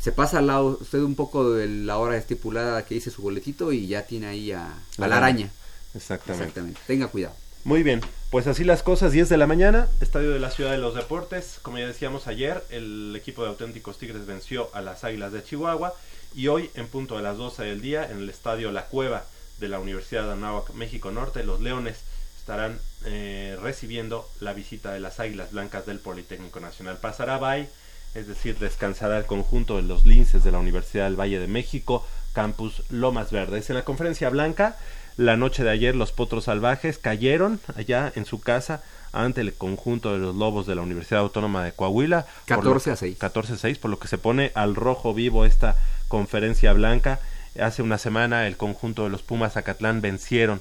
se pasa al lado usted un poco de la hora estipulada que dice su boletito y ya tiene ahí a, a la araña. Exactamente. Exactamente. Tenga cuidado. Muy bien, pues así las cosas, 10 de la mañana, Estadio de la Ciudad de los Deportes. Como ya decíamos ayer, el equipo de auténticos Tigres venció a las Águilas de Chihuahua y hoy, en punto de las 12 del día, en el Estadio La Cueva de la Universidad de Anáhuac, México Norte, los Leones estarán eh, recibiendo la visita de las Águilas Blancas del Politécnico Nacional. Pasará Bay, es decir, descansará el conjunto de los linces de la Universidad del Valle de México, campus Lomas Verdes. En la conferencia blanca, la noche de ayer los potros salvajes cayeron allá en su casa ante el conjunto de los lobos de la Universidad Autónoma de Coahuila. por lo- 14 a 6. 14 a 6, por lo que se pone al rojo vivo esta conferencia blanca. Hace una semana el conjunto de los Pumas Zacatlán vencieron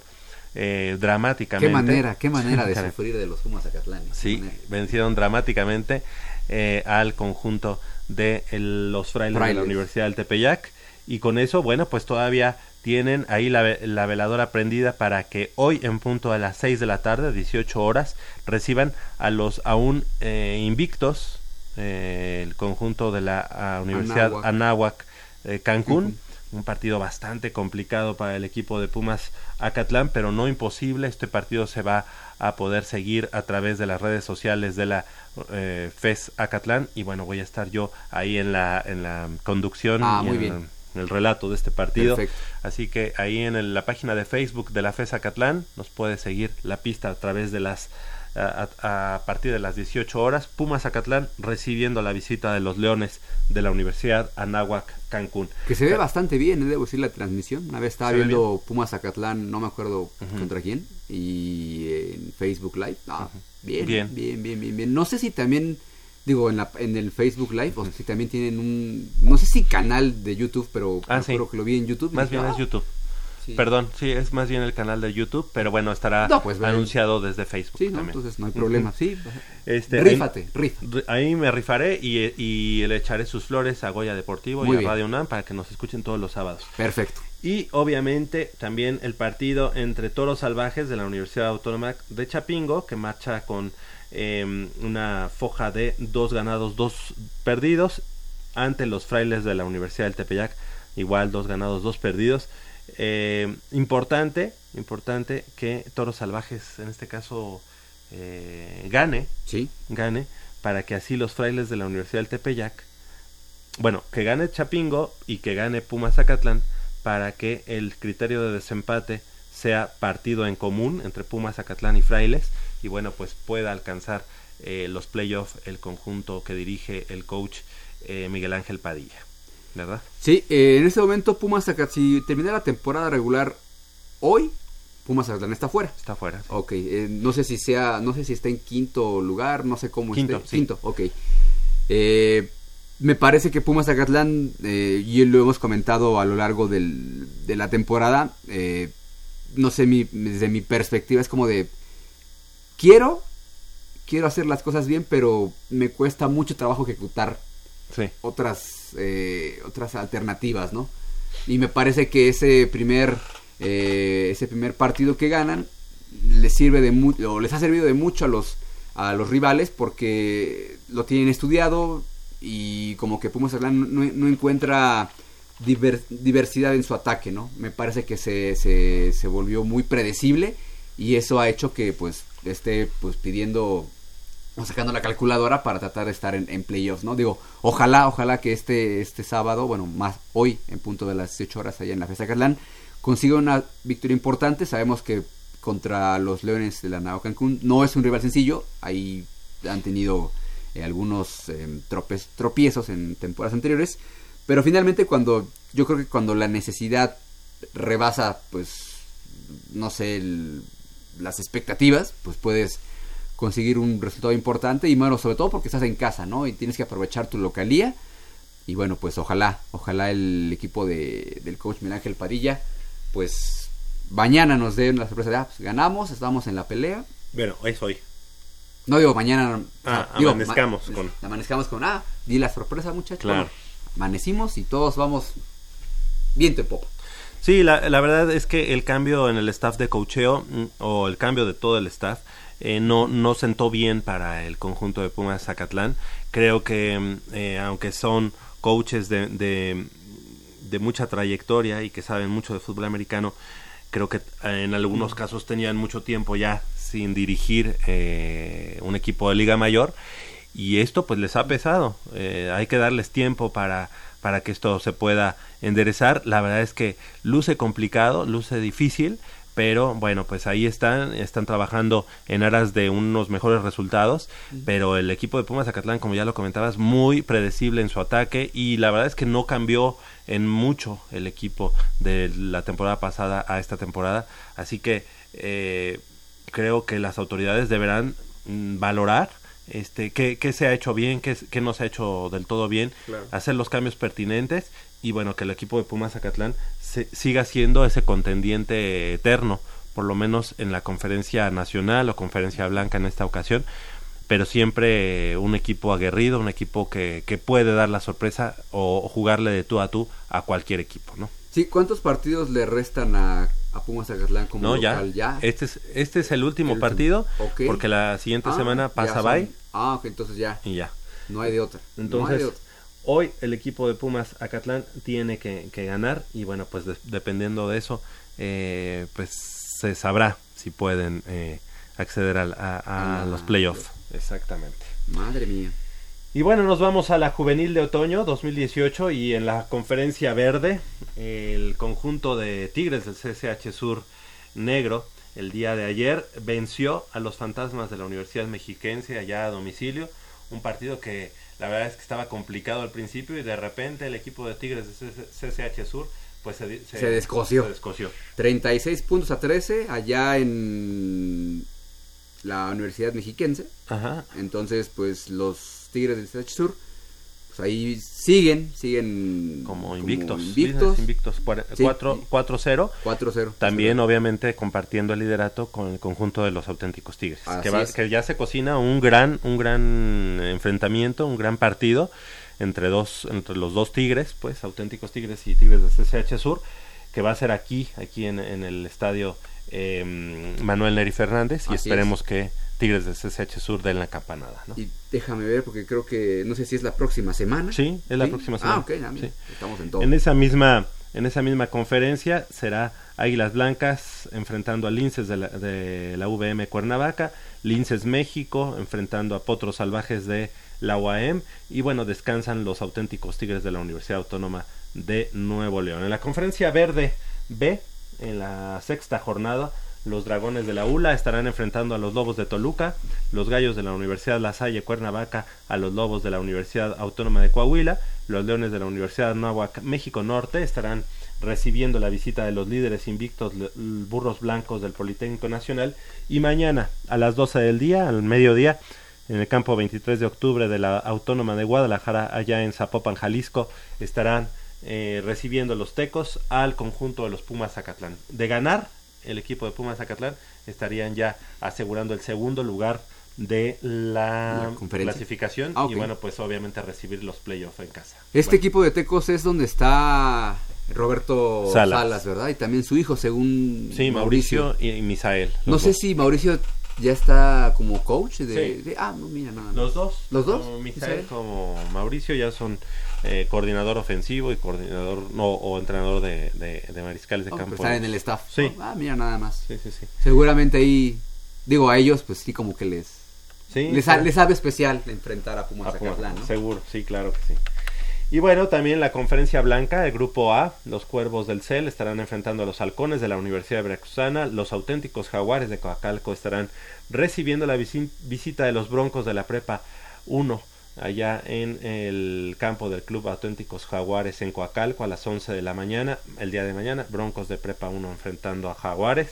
eh, dramáticamente. Qué manera, qué manera de sufrir de los Pumas Zacatlán. qué Sí, manera. vencieron dramáticamente eh, al conjunto de el- los frailes, de la Frailes. Universidad del Tepeyac. Y con eso, bueno, pues todavía tienen ahí la, la veladora prendida para que hoy en punto a las 6 de la tarde, 18 horas, reciban a los aún eh, invictos, eh, el conjunto de la ah, Universidad Anáhuac. Anáhuac eh, Cancún. Un partido bastante complicado para el equipo de Pumas Acatlán, pero no imposible. Este partido se va a poder seguir a través de las redes sociales de la eh, FES Acatlán. Y bueno, voy a estar yo ahí en la, en la conducción Ah, y muy en, bien. En el relato de este partido. Perfecto. Así que ahí en el- la página de Facebook de la FES Acatlán nos puede seguir la pista a través de las a, a- a partir de las 18 horas, Pumas Acatlán recibiendo la visita de los Leones de la Universidad Anáhuac Cancún. Que se ve bastante bien, eh, debo decir, la transmisión. Una vez estaba viendo Pumas Zacatlán, no me acuerdo contra quién, y en Facebook Live. Ah, bien, Bien. bien, bien, bien, bien, No sé si también, digo, en, la, en el Facebook Live, o si también tienen un, no sé si canal de YouTube, pero Ah, sí. que lo vi en YouTube. Más dije, bien "Ah, es YouTube. sí, sí. Perdón, sí, es más bien el canal de YouTube, pero bueno, estará No, pues, anunciado desde Facebook Sí, ¿no? también. Entonces no hay problema. Sí, Este, rífate, rifa. Ri- Ahí me rifaré y, y le echaré sus flores a Goya Deportivo Muy y a bien. Radio UNAM para que nos escuchen todos los sábados. Perfecto. Y obviamente también el partido entre Toros Salvajes de la Universidad Autónoma de Chapingo, que marcha con eh, una foja de dos ganados, dos perdidos, ante los frailes de la Universidad del Tepeyac, igual dos ganados, dos perdidos. Eh, importante, importante que Toros Salvajes en este caso eh, gane, Sí. gane, para que así los frailes de la Universidad del Tepeyac, bueno, que gane Chapingo y que gane Pumas Zacatlán, para que el criterio de desempate sea partido en común entre Pumas Zacatlán y Frailes, y bueno, pues pueda alcanzar eh, los playoffs el conjunto que dirige el coach eh, Miguel Ángel Padilla, ¿verdad? Sí, eh, en este momento Pumas si termina la temporada regular hoy, Pumas Zacatlán está fuera. Está fuera. sí. Ok, no sé si sea, no sé si está en quinto lugar, no sé cómo Quinto, esté. sí. Quinto, ok. Eh, me parece que Pumas Zacatlán, eh, y lo hemos comentado a lo largo del- de la temporada, no sé, mi, desde mi perspectiva es como de, quiero, quiero hacer las cosas bien, pero me cuesta mucho trabajo ejecutar Sí. otras eh, otras alternativas, ¿no? Y me parece que ese primer eh, ese primer partido que ganan les sirve de mucho, les ha servido de mucho a los a los rivales porque lo tienen estudiado y como que Pumas no, no encuentra diver- diversidad en su ataque, ¿no? Me parece que se, se, se volvió muy predecible y eso ha hecho que pues esté pues pidiendo o sacando la calculadora para tratar de estar en, en playoffs, ¿no? Digo, ojalá, ojalá que este, este sábado, bueno, más hoy, en punto de las 18 horas allá en la Fiesta Catlán, consiga una victoria importante. Sabemos que contra los Leones de la Nao Cancún no es un rival sencillo, ahí han tenido eh, algunos eh, tropiezos en temporadas anteriores, pero finalmente cuando, yo creo que cuando la necesidad rebasa, pues, no sé, el- las expectativas, pues puedes conseguir un resultado importante y bueno, sobre todo porque estás en casa, ¿no? Y tienes que aprovechar tu localía. Y bueno, pues ojalá, ojalá el equipo de, del coach Miguel Ángel Padilla, pues mañana nos den la sorpresa de, ah, pues, ganamos, estamos en la pelea. Bueno, es hoy. No digo mañana, o Ah, sea, amanezcamos ma- con- amanezcamos con, ah, di la sorpresa muchachos. Claro. Bueno, amanecimos y todos vamos viento en popa. Sí, la, verdad es que el cambio en el staff de cocheo mm, o el cambio de todo el staff eh, no, no sentó bien para el conjunto de Pumas Zacatlán. Creo que mm, eh, aunque son coaches de, de, de mucha trayectoria y que saben mucho de fútbol americano, creo que eh, en algunos casos tenían mucho tiempo ya sin dirigir eh, un equipo de liga mayor y esto pues les ha pesado. Eh, hay que darles tiempo para, para que esto se pueda enderezar. La verdad es que luce complicado, luce difícil, pero bueno, pues ahí están, están trabajando en aras de unos mejores resultados, pero el equipo de Pumas Zacatlán, como ya lo comentabas, muy predecible en su ataque y la verdad es que no cambió en mucho el equipo de la temporada pasada a esta temporada, así que eh, creo que las autoridades deberán mm, valorar este qué, qué se ha hecho bien, qué, qué no se ha hecho del todo bien, Claro. hacer los cambios pertinentes y bueno, que el equipo de Pumas Zacatlán se- siga siendo ese contendiente eterno, por lo menos en la conferencia nacional o conferencia blanca en esta ocasión, pero siempre un equipo aguerrido, un equipo que, que puede dar la sorpresa o jugarle de tú a tú a cualquier equipo, ¿no? Sí, ¿cuántos partidos le restan a, a Pumas Zacatlán como No, local? Ya. Este es, este es el último El último. partido, porque la siguiente Ah, semana pasa bye Ah, ok, entonces ya. y ya. No hay de otra. no hay Entonces, de otra. hoy el equipo de Pumas Acatlán tiene que, que ganar y bueno, pues de- dependiendo de eso, eh, pues se sabrá si pueden eh, acceder al- a, a Ah, los playoffs. Exactamente. Madre mía. Y bueno, nos vamos a la juvenil de otoño 2018 y en la conferencia verde, el conjunto de Tigres del CCH Sur Negro el día de ayer venció a los fantasmas de la Universidad Mexiquense allá a domicilio. Un partido que la verdad es que estaba complicado al principio y de repente el equipo de Tigres de CCH Sur pues se, Se descoció. se descoció. 36 puntos a 13 allá en la Universidad Mexiquense. Ajá. Entonces, pues los Tigres del CH Sur pues ahí siguen, siguen como invictos. invictos. invictos Sí. cuatro- 4-0. 4-0. También, obviamente, compartiendo el liderato con el conjunto de los auténticos Tigres. Que, va- que ya se cocina un gran, un gran enfrentamiento, un gran partido entre dos, entre los dos Tigres, pues, auténticos Tigres y Tigres de CCH Sur, que va a ser aquí, aquí en, en el estadio eh, Manuel Neri Fernández, y Así esperemos que Tigres de CCH Sur den la campanada, ¿no? Y déjame ver, porque creo que, no sé si es la próxima semana. Sí, es la próxima semana. Ah, ok, ya, mira, Sí. estamos en todo. En esa misma en esa misma conferencia será Águilas Blancas enfrentando a Linces de la, de la VM Cuernavaca, Linces México enfrentando a Potros Salvajes de la UAM y bueno, descansan los auténticos Tigres de la Universidad Autónoma de Nuevo León. En la conferencia verde B, en la sexta jornada, los Dragones de la ULA estarán enfrentando a los Lobos de Toluca, los Gallos de la Universidad La Salle Cuernavaca a los Lobos de la Universidad Autónoma de Coahuila, los Leones de la Universidad Nahuac México Norte estarán recibiendo la visita de los líderes invictos Burros Blancos del Politécnico Nacional y mañana a las 12 del día, al mediodía, en el campo 23 de octubre de la Autónoma de Guadalajara, allá en Zapopan, Jalisco, estarán eh, recibiendo los tecos al conjunto de los Pumas Zacatlán. De ganar el equipo de Pumas Zacatlán, estarían ya asegurando el segundo lugar de la, clasificación Ah, y bueno, pues obviamente recibir los playoffs en casa. Este Bueno, equipo de Tecos es donde está Roberto Salas. Salas, ¿verdad? Y también su hijo, según Sí, Mauricio, y, y Misael. No sé si Mauricio ya está como coach de... Sí. de- ah, no, mira, nada. Los dos. ¿Los dos? Como Misael Misael. como Mauricio ya son eh, coordinador ofensivo y coordinador no, o entrenador de, de- de mariscales de Oh, campo. están en el staff. Sí. Ah, mira, nada más. Sí, sí, sí. Seguramente ahí, digo, a ellos, pues sí, como que les... Sí, les, claro. les sabe especial enfrentar a Pumas Pumas, Zacatlán, ¿no? Seguro, sí, claro que sí. Y bueno, también la conferencia blanca, el grupo A, los cuervos del CEL estarán enfrentando a los halcones de la Universidad de Veracruzana, los auténticos jaguares de Coacalco estarán recibiendo la visi- visita de los broncos de la prepa 1 allá en el campo del club auténticos jaguares en Coacalco a las 11 de la mañana, el día de mañana, broncos de prepa 1 enfrentando a jaguares.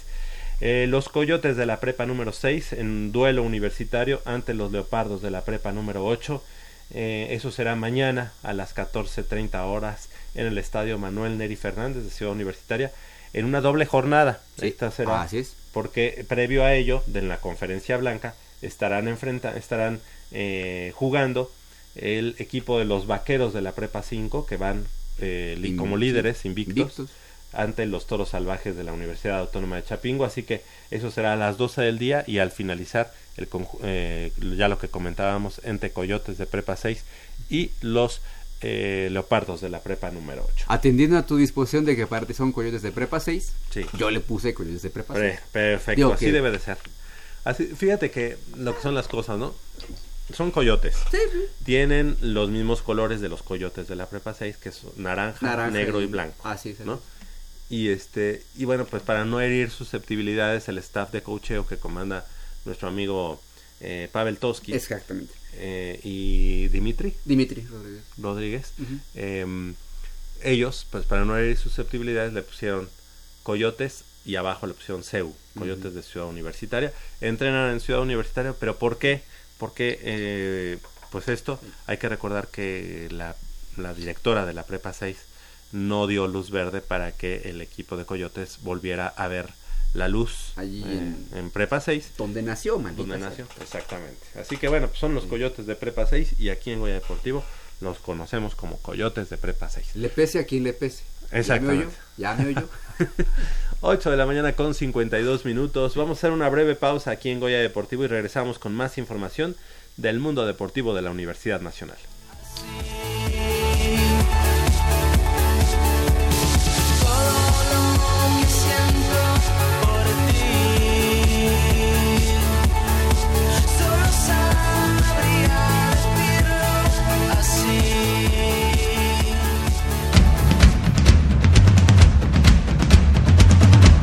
Eh, los coyotes de la prepa número 6 en duelo universitario ante los leopardos de la prepa número 8. Eh, eso será mañana a las 14.30 horas en el estadio Manuel Neri Fernández de Ciudad Universitaria en una doble jornada. Sí, Esta será así es. porque previo a ello, de la conferencia blanca, estarán enfrenta estarán eh, jugando el equipo de los vaqueros de la prepa 5 que van eh, li- como líderes invictos, invictos. ante los toros salvajes de la Universidad Autónoma de Chapingo. Así que eso será a las 12 del día y al finalizar el eh, ya lo que comentábamos entre Coyotes de Prepa 6 y los eh, Leopardos de la Prepa número 8. Atendiendo a tu disposición de que aparte son coyotes de prepa 6, Sí. yo le puse coyotes de prepa 6. Pre- perfecto, Digo así que- debe de ser. Así, fíjate que lo que son las cosas, ¿no? Son coyotes. Tienen los mismos colores de los coyotes de la prepa 6, que son naranja, Naranja negro y y- blanco. así es. ¿no? Y este, y bueno, pues para no herir susceptibilidades, el staff de cocheo que comanda nuestro amigo eh, Pavel Toski Exactamente. eh, y Dimitri Dimitri Rodríguez. Rodríguez, em, ellos, pues para no herir susceptibilidades, le pusieron Coyotes y abajo le pusieron CEU, Coyotes de Ciudad Universitaria. Entrenan en Ciudad Universitaria, pero ¿por qué? Porque, eh, pues esto, hay que recordar que la, la directora de la Prepa 6 no dio luz verde para que el equipo de Coyotes volviera a ver la luz Allí eh, en- en Prepa 6 Donde nació, maldita donde sea. nació, exactamente. Así que bueno, pues son los coyotes de Prepa 6 y aquí en Goya Deportivo los conocemos como coyotes de Prepa 6. Le pese a quien le pese. Exactamente. Ya me oyó. Ya me oyó. 8 de la mañana con 52 minutos. Vamos a hacer una breve pausa aquí en Goya Deportivo y regresamos con más información del mundo deportivo de la Universidad Nacional.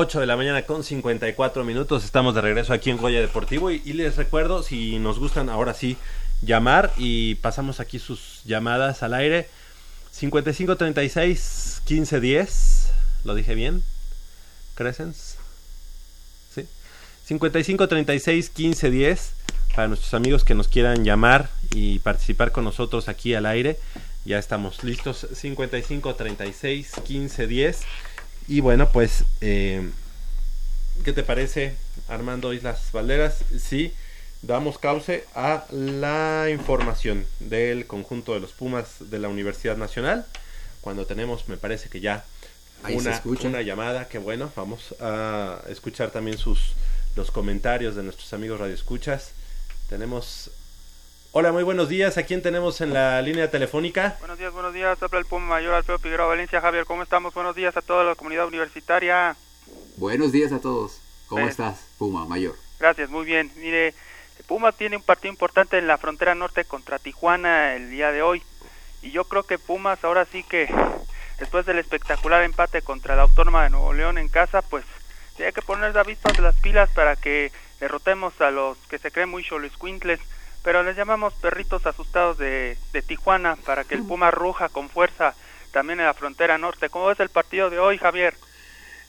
8 de la mañana con 54 minutos. Estamos de regreso aquí en Goya Deportivo y, les recuerdo, si nos gustan ahora sí, llamar y pasamos aquí sus llamadas al aire. 55 36 15 10. ¿Lo dije bien? ¿Crescens? Sí. 55 36 Para nuestros amigos que nos quieran llamar y participar con nosotros aquí al aire. Ya estamos listos. 55 36 15 10 y bueno, pues, eh, ¿qué te parece, Armando Islas Valderas? Sí, damos cauce a la información del conjunto de los Pumas de la Universidad Nacional. Cuando tenemos, me parece que ya una, una llamada, que bueno, vamos a escuchar también sus los comentarios de nuestros amigos radioescuchas. Tenemos... Hola, muy buenos días. ¿A quién tenemos en la línea telefónica? Buenos días, buenos días. Habla el Puma Mayor Alfredo Figueroa Valencia. Javier, ¿cómo estamos? Buenos días a toda la comunidad universitaria. Buenos días a todos. ¿Cómo Sí. estás, Puma Mayor? Gracias, muy bien. Mire, Puma tiene un partido importante en la frontera norte contra Tijuana el día de hoy. Y yo creo que Pumas ahora sí que, después del espectacular empate contra la Autónoma de Nuevo León en casa, pues tiene que poner las vistas de las pilas para que derrotemos a los que se creen muy Quintles. Pero les llamamos perritos asustados de, de Tijuana para que el Puma ruja con fuerza también en la frontera norte. ¿Cómo ves el partido de hoy, Javier?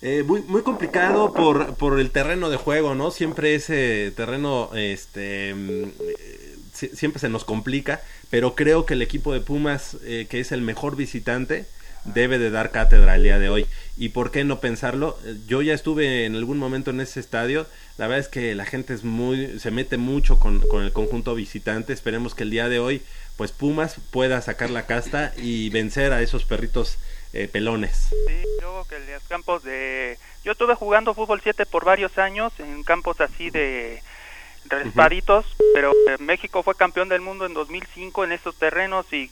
Eh, muy, muy complicado por, por el terreno de juego, ¿no? Siempre ese terreno, este, mm, eh, si- siempre se nos complica, pero creo que el equipo de Pumas, eh, que es el mejor visitante, debe de dar cátedra el día de hoy. ¿Y por qué no pensarlo? Yo ya estuve en algún momento en ese estadio, la verdad es que la gente es muy, se mete mucho con, con el conjunto visitante, esperemos que el día de hoy, pues Pumas pueda sacar la casta y vencer a esos perritos eh, pelones. Sí, luego que los campos de... Yo estuve jugando fútbol 7 por varios años en campos así de respaditos, pero eh, México fue campeón del mundo en 2005 en esos terrenos y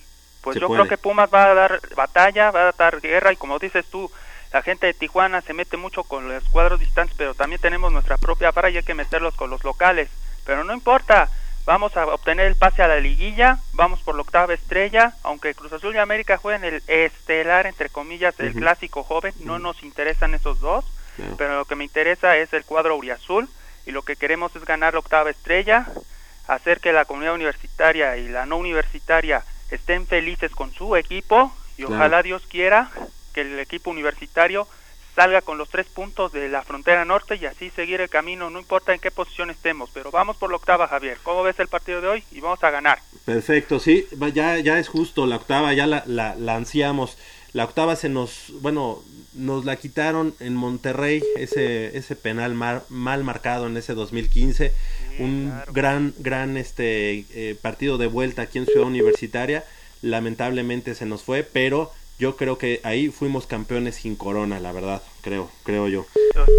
pues yo puede. creo que Pumas va a dar batalla, va a dar guerra y como dices tú, la gente de Tijuana se mete mucho con los cuadros distantes, pero también tenemos nuestra propia vara y hay que meterlos con los locales. Pero no importa, vamos a obtener el pase a la liguilla, vamos por la octava estrella, aunque Cruz Azul y América jueguen el estelar, entre comillas, el clásico joven, no nos interesan esos dos, pero lo que me interesa es el cuadro Uriazul y lo que queremos es ganar la octava estrella, hacer que la comunidad universitaria y la no universitaria estén felices con su equipo y Claro. ojalá Dios quiera que el equipo universitario salga con los tres puntos de la frontera norte y así seguir el camino, no importa en qué posición estemos, pero vamos por la octava, Javier. ¿Cómo ves el partido de hoy? Y vamos a ganar. Perfecto, sí, ya, ya es justo, la octava ya la, la, la ansiamos. La octava se nos, bueno, nos la quitaron en Monterrey, ese, ese penal mar- mal marcado en ese 2015. Un claro. gran, gran este eh, partido de vuelta aquí en Ciudad Universitaria. Lamentablemente se nos fue, pero yo creo que ahí fuimos campeones sin corona, la verdad, creo, creo yo.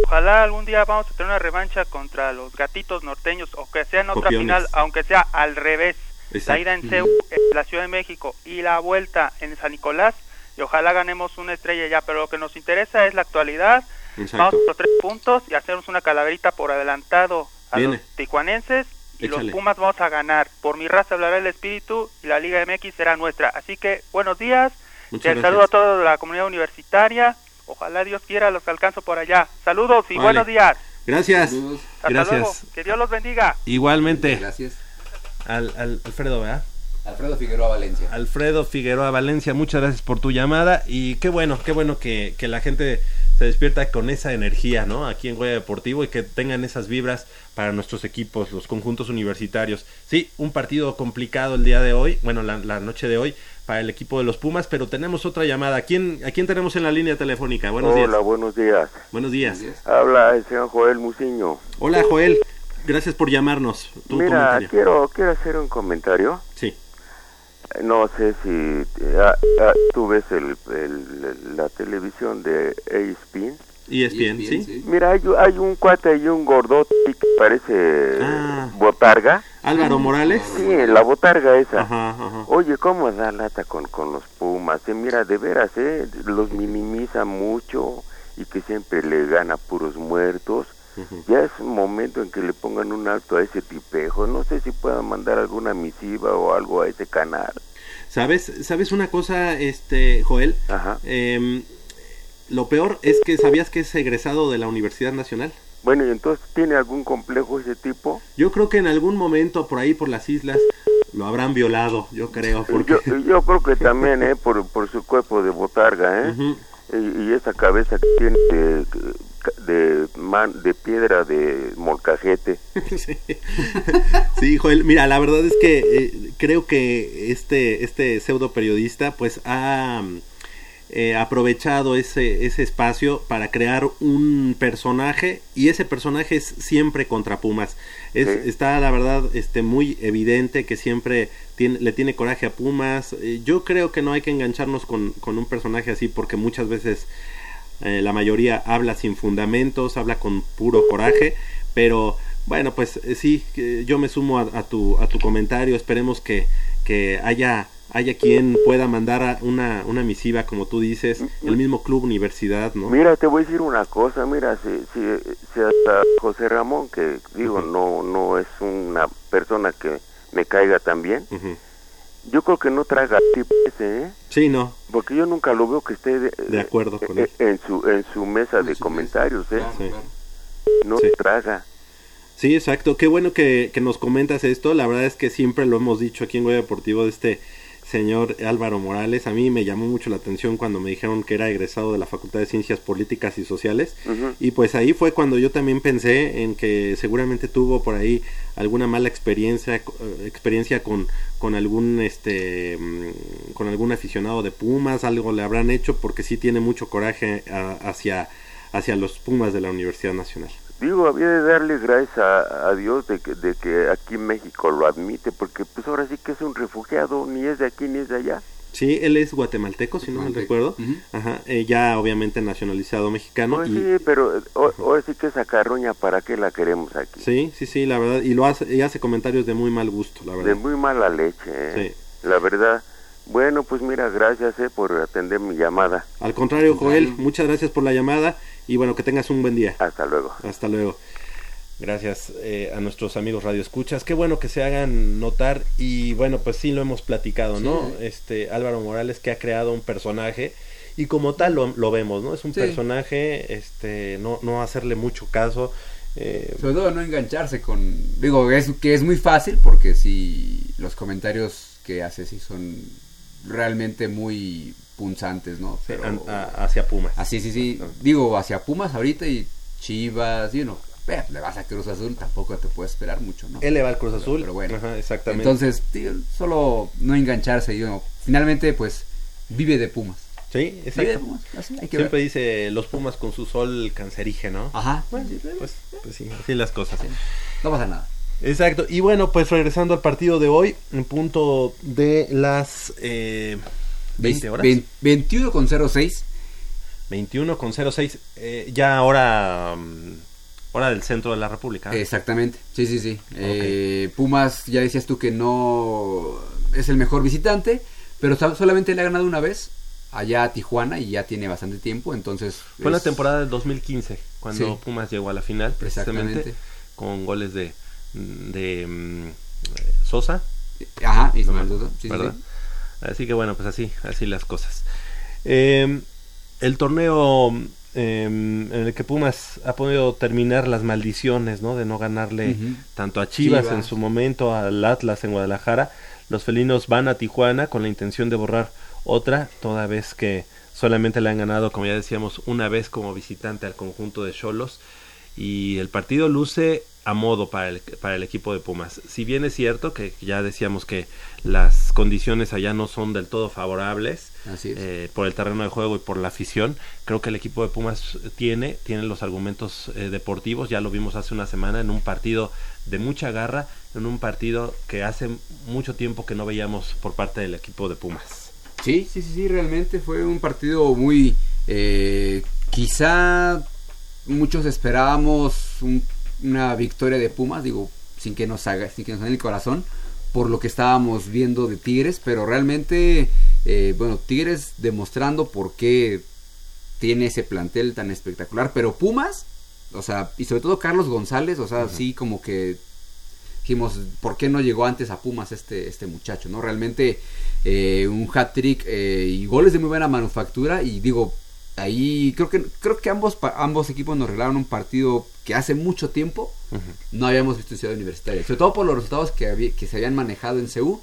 Ojalá algún día vamos a tener una revancha contra los gatitos norteños o que sea en otra Copiones. final, aunque sea al revés. Exacto. La ida en CEU, en la Ciudad de México y la vuelta en San Nicolás y ojalá ganemos una estrella ya, pero lo que nos interesa es la actualidad. Vamos Exacto. por los tres puntos y hacernos una calaverita por adelantado a Viene. los tijuanenses y Échale. los Pumas vamos a ganar. Por mi raza hablará el espíritu y la Liga MX será nuestra. Así que buenos días. Muchas Te saludo a toda la comunidad universitaria. Ojalá Dios quiera los alcanzo por allá. Saludos y Vale. buenos días. Gracias. Saludos. Hasta Gracias. luego. Que Dios los bendiga. Igualmente, Gracias. al, al- Alfredo, ¿verdad? Alfredo Figueroa Valencia. Alfredo Figueroa Valencia, muchas gracias por tu llamada y qué bueno, qué bueno que, que la gente se despierta con esa energía, ¿no? Aquí en Goya Deportivo y que tengan esas vibras para nuestros equipos, los conjuntos universitarios. Sí, un partido complicado el día de hoy, bueno, la, la noche de hoy para el equipo de los Pumas, pero tenemos otra llamada. ¿A quién, ¿A quién tenemos en la línea telefónica? Buenos Hola, días. buenos días. Buenos días. Buenos días. Habla el señor Joel Muciño. Hola, Joel. gracias por llamarnos. Tu Mira, comentario. quiero, quiero hacer un comentario. Sí. No sé si ah, ah, tú ves el, el- la televisión de A-Spin. ESPN, ¿sí? Mira, hay, hay un cuate y un gordote que parece Ah. botarga. Álvaro Morales. Sí, la botarga esa. Ajá, ajá. Oye, ¿cómo da lata con, con los Pumas? Eh, mira, de veras, ¿eh? Los minimiza mucho y que siempre le gana puros muertos. Ya es un momento en que le pongan un alto a ese tipejo. No sé si puedan mandar alguna misiva o algo a ese canal. ¿Sabes? ¿Sabes una cosa, este, Joel? Ajá. Em, lo peor es que sabías que es egresado de la Universidad Nacional. Bueno, y entonces, ¿tiene algún complejo ese tipo? Yo creo que en algún momento por ahí por las islas lo habrán violado, yo creo, porque Yo, yo creo que también, ¿eh? Por, por su cuerpo de botarga, ¿eh? Y, y esa cabeza que tiene de, de, man- de piedra de molcajete. Sí, Joel, mira, la verdad es que eh, creo que este, este pseudo periodista pues ha eh, aprovechado ese, ese espacio para crear un personaje y ese personaje es siempre contra Pumas. Es, Sí. Está la verdad este, muy evidente que siempre tiene, le tiene coraje a Pumas. Eh, yo creo que no hay que engancharnos con, con un personaje así porque muchas veces eh, la mayoría habla sin fundamentos, habla con puro coraje, pero bueno, pues sí, yo me sumo a, a tu, a tu comentario, esperemos que, que haya, haya quien pueda mandar a una, una misiva, como tú dices, el mismo club universidad, ¿no? Mira, te voy a decir una cosa, mira, si, si, si hasta José Ramón, que digo, no, no es una persona que me caiga tan bien, yo creo que no traga tipo ese, ¿eh? Sí, no, Porque yo nunca lo veo que esté de, de acuerdo con eh, él. en su en su mesa de su comentarios, ¿eh? Sí. No Sí. traga. Sí, exacto. Qué bueno que, que nos comentas esto. La verdad es que siempre lo hemos dicho aquí en Goya Deportivo de este señor Álvaro Morales. A mí me llamó mucho la atención cuando me dijeron que era egresado de la Facultad de Ciencias Políticas y Sociales. Y pues ahí fue cuando yo también pensé en que seguramente tuvo por ahí alguna mala experiencia eh, experiencia con, con algún este mm, con algún aficionado de Pumas, algo le habrán hecho porque sí tiene mucho coraje a- hacia hacia los Pumas de la Universidad Nacional. Digo, había de darle gracias a, a Dios de que, de que aquí México lo admite, porque pues ahora sí que es un refugiado, ni es de aquí ni es de allá. Sí, él es guatemalteco, si no mal Guatemalteco. recuerdo. Ujú. Ajá, eh, ya obviamente nacionalizado mexicano. Pues y, sí, pero eh, o- ahora sí que esa carroña, ¿para qué la queremos aquí? sí, sí, sí, la verdad. Y lo hace, y hace comentarios de muy mal gusto, la De verdad. muy mala leche, ¿eh? La verdad. Bueno, pues mira, gracias eh, por atender mi llamada. Al contrario, Joel, muchas gracias por la llamada y bueno, que tengas un buen día. Hasta luego. Hasta luego. Gracias eh, a nuestros amigos Radio Escuchas. Qué bueno que se hagan notar y bueno, pues sí lo hemos platicado, ¿no? Este Álvaro Morales que ha creado un personaje y como tal lo, lo vemos, ¿no? Es un Sí. personaje, este, no, no hacerle mucho caso. eh, Sobre todo no engancharse con... Digo, es que es muy fácil porque si los comentarios que hace sí son realmente muy punzantes, ¿no? Pero... a- hacia Pumas. Así, sí, sí. Digo, hacia Pumas ahorita y Chivas, y uno, eh, le vas a Cruz Azul, tampoco te puedes esperar mucho, ¿no? Él le va al Cruz Azul. Pero bueno. Ajá, exactamente. Entonces, tío, solo no engancharse y uno, finalmente, pues, vive de Pumas. sí, Vive de exacto. Pumas, así hay que Siempre ver. dice los Pumas con su sol cancerígeno. Ajá, Bueno, pues, pues sí, así las cosas. no pasa nada. Exacto. Y bueno, pues regresando al partido de hoy, en punto de las eh, 20 horas. Vein- 21 con 06. 21 con 06. eh, ya ahora, mm, hora del centro de la República. Exactamente, sí, sí, sí. Eh, Pumas, ya decías tú que no es el mejor visitante, pero solamente le ha ganado una vez allá a Tijuana y ya tiene bastante tiempo, entonces... Fue en la temporada del 2015, cuando Sí. Pumas llegó a la final, precisamente, Exactamente. con goles de, de mm, Sosa. Ajá, Ismael No, Sosa. Así que bueno, pues así, así las cosas. Eh, el torneo eh, en el que Pumas ha podido terminar las maldiciones, ¿no? De no ganarle tanto a Chivas, Chivas. en su momento, al Atlas en Guadalajara. Los felinos van a Tijuana con la intención de borrar otra, toda vez que solamente le han ganado, como ya decíamos, una vez como visitante al conjunto de Cholos. Y el partido luce a modo para el, para el equipo de Pumas. Si bien es cierto que ya decíamos que las condiciones allá no son del todo favorables Así es. eh, por el terreno de juego y por la afición, creo que el equipo de Pumas tiene, tiene los argumentos eh, deportivos, ya lo vimos hace una semana en un partido de mucha garra, en un partido que hace mucho tiempo que no veíamos por parte del equipo de Pumas. Sí, sí, sí, sí, realmente fue un partido muy... eh, quizá muchos esperábamos un- una victoria de Pumas, digo, sin que nos haga, sin que nos haga el corazón, por lo que estábamos viendo de Tigres, pero realmente, eh, bueno, Tigres demostrando por qué tiene ese plantel tan espectacular, pero Pumas, o sea, y sobre todo Carlos González, o sea, así como que dijimos, ¿por qué no llegó antes a Pumas este, este muchacho? ¿no? Realmente eh, un hat-trick eh, y goles de muy buena manufactura y digo, ahí creo que creo que ambos ambos equipos nos regalaron un partido que hace mucho tiempo no habíamos visto en Ciudad Universitaria, sobre todo por los resultados que, había- que se habían manejado en CEU.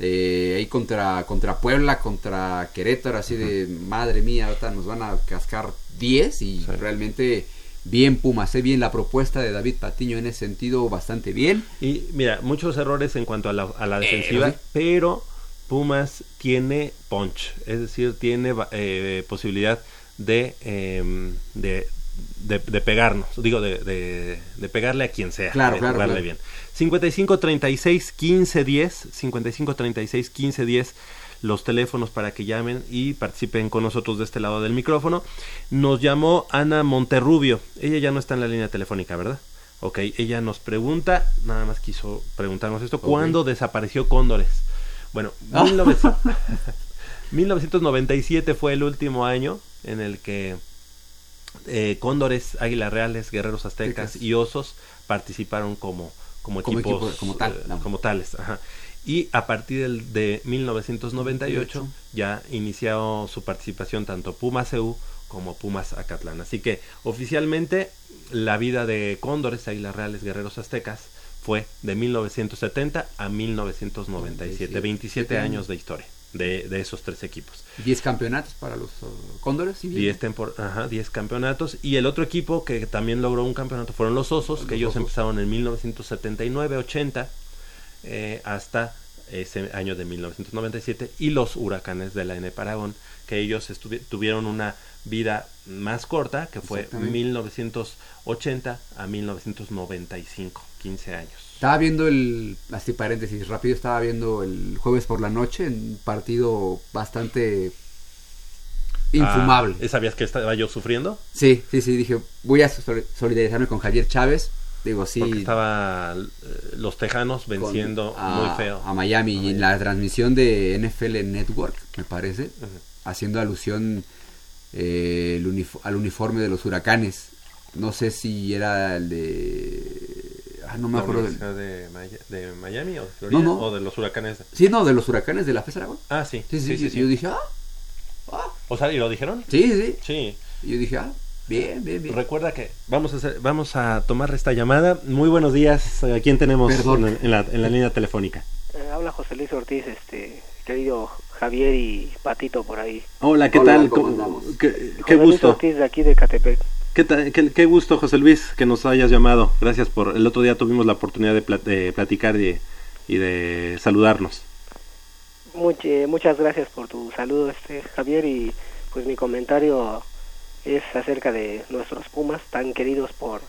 eh, ahí contra, contra Puebla, contra Querétaro, así de madre mía, ahorita nos van a cascar 10 y Sí. realmente bien Pumas, sé bien la propuesta de David Patiño en ese sentido, bastante bien. Y mira, muchos errores en cuanto a la, a la defensiva, sí. pero Pumas tiene punch, es decir, tiene eh, posibilidad de, em, de, de, de pegarnos, digo, de, de, de pegarle a quien sea, Claro, de claro, jugarle claro. bien. 55 36 15 10, 55 36 15 10 los teléfonos para que llamen y participen con nosotros de este lado del micrófono. Nos llamó Ana Monterrubio. Ella ya no está en la línea telefónica, ¿verdad? Ok, ella nos pregunta, nada más quiso preguntarnos esto, ¿cuándo desapareció Cóndores? Bueno, Ah. 1900 1997 fue el último año en el que eh, Cóndores, Águilas Reales, Guerreros Aztecas y Osos participaron como, como Como equipos, equipo- como tal, eh, como tales. ajá. Y a partir del- de 1998 ya inició su participación tanto Pumas EU como Pumas Acatlán. Así que oficialmente la vida de Cóndores, Águilas Reales, Guerreros Aztecas fue de 1970 a 1997. 27 años de historia de, de esos tres equipos. 10 campeonatos para los uh, Cóndores. y bien. 10, tempor- ajá, 10 campeonatos. Y el otro equipo que también logró un campeonato fueron los Osos, Los que ellos Osos. empezaron en 1979-80 eh, hasta ese año de 1997. Y los Huracanes de la N Paragón, que ellos tuvieron una vida más corta, que fue Exactamente. 1980 a 1995, 15 años. Estaba viendo el, así paréntesis rápido, estaba viendo el jueves por la noche, un partido bastante infumable. Ah, ¿Sabías que estaba yo sufriendo? Sí, sí, sí, dije, voy a sol- solidarizarme con Javier Chávez. Digo, sí. Porque estaba eh, los Tejanos con- venciendo a, muy feo. A Miami. y en la transmisión de NFL Network, me parece, haciendo alusión eh, el unif- al uniforme de los huracanes. No sé si era el de... Ah, no me ¿La acuerdo. del- de, Maya- de Miami o de Florida? No, no. ¿O de los huracanes? Sí, no, de los huracanes de la FES Aragón. Ah, sí. Sí, sí, sí, Yo dije, ah, ah. O sea, ¿y lo dijeron? Sí, sí. Sí. Y yo dije, ah, bien, bien, bien. Recuerda que vamos a hacer- vamos a tomar esta llamada. Muy buenos días. ¿A quién tenemos Perdón. en, en la, en la línea telefónica? Eh, habla José Luis Ortiz, este, querido Javier y Patito por ahí. Hola, ¿qué Hola, tal? ¿cómo ¿Cómo- andamos? qué, José qué Luis gusto. Ortiz de aquí de Catepec. ¿Qué, qué- qué gusto, José Luis, que nos hayas llamado. Gracias por... El otro día tuvimos la oportunidad de, pla- de platicar y, y de saludarnos. Much- eh, muchas gracias por tu saludo, este, Javier, y pues mi comentario es acerca de nuestros Pumas, tan queridos por,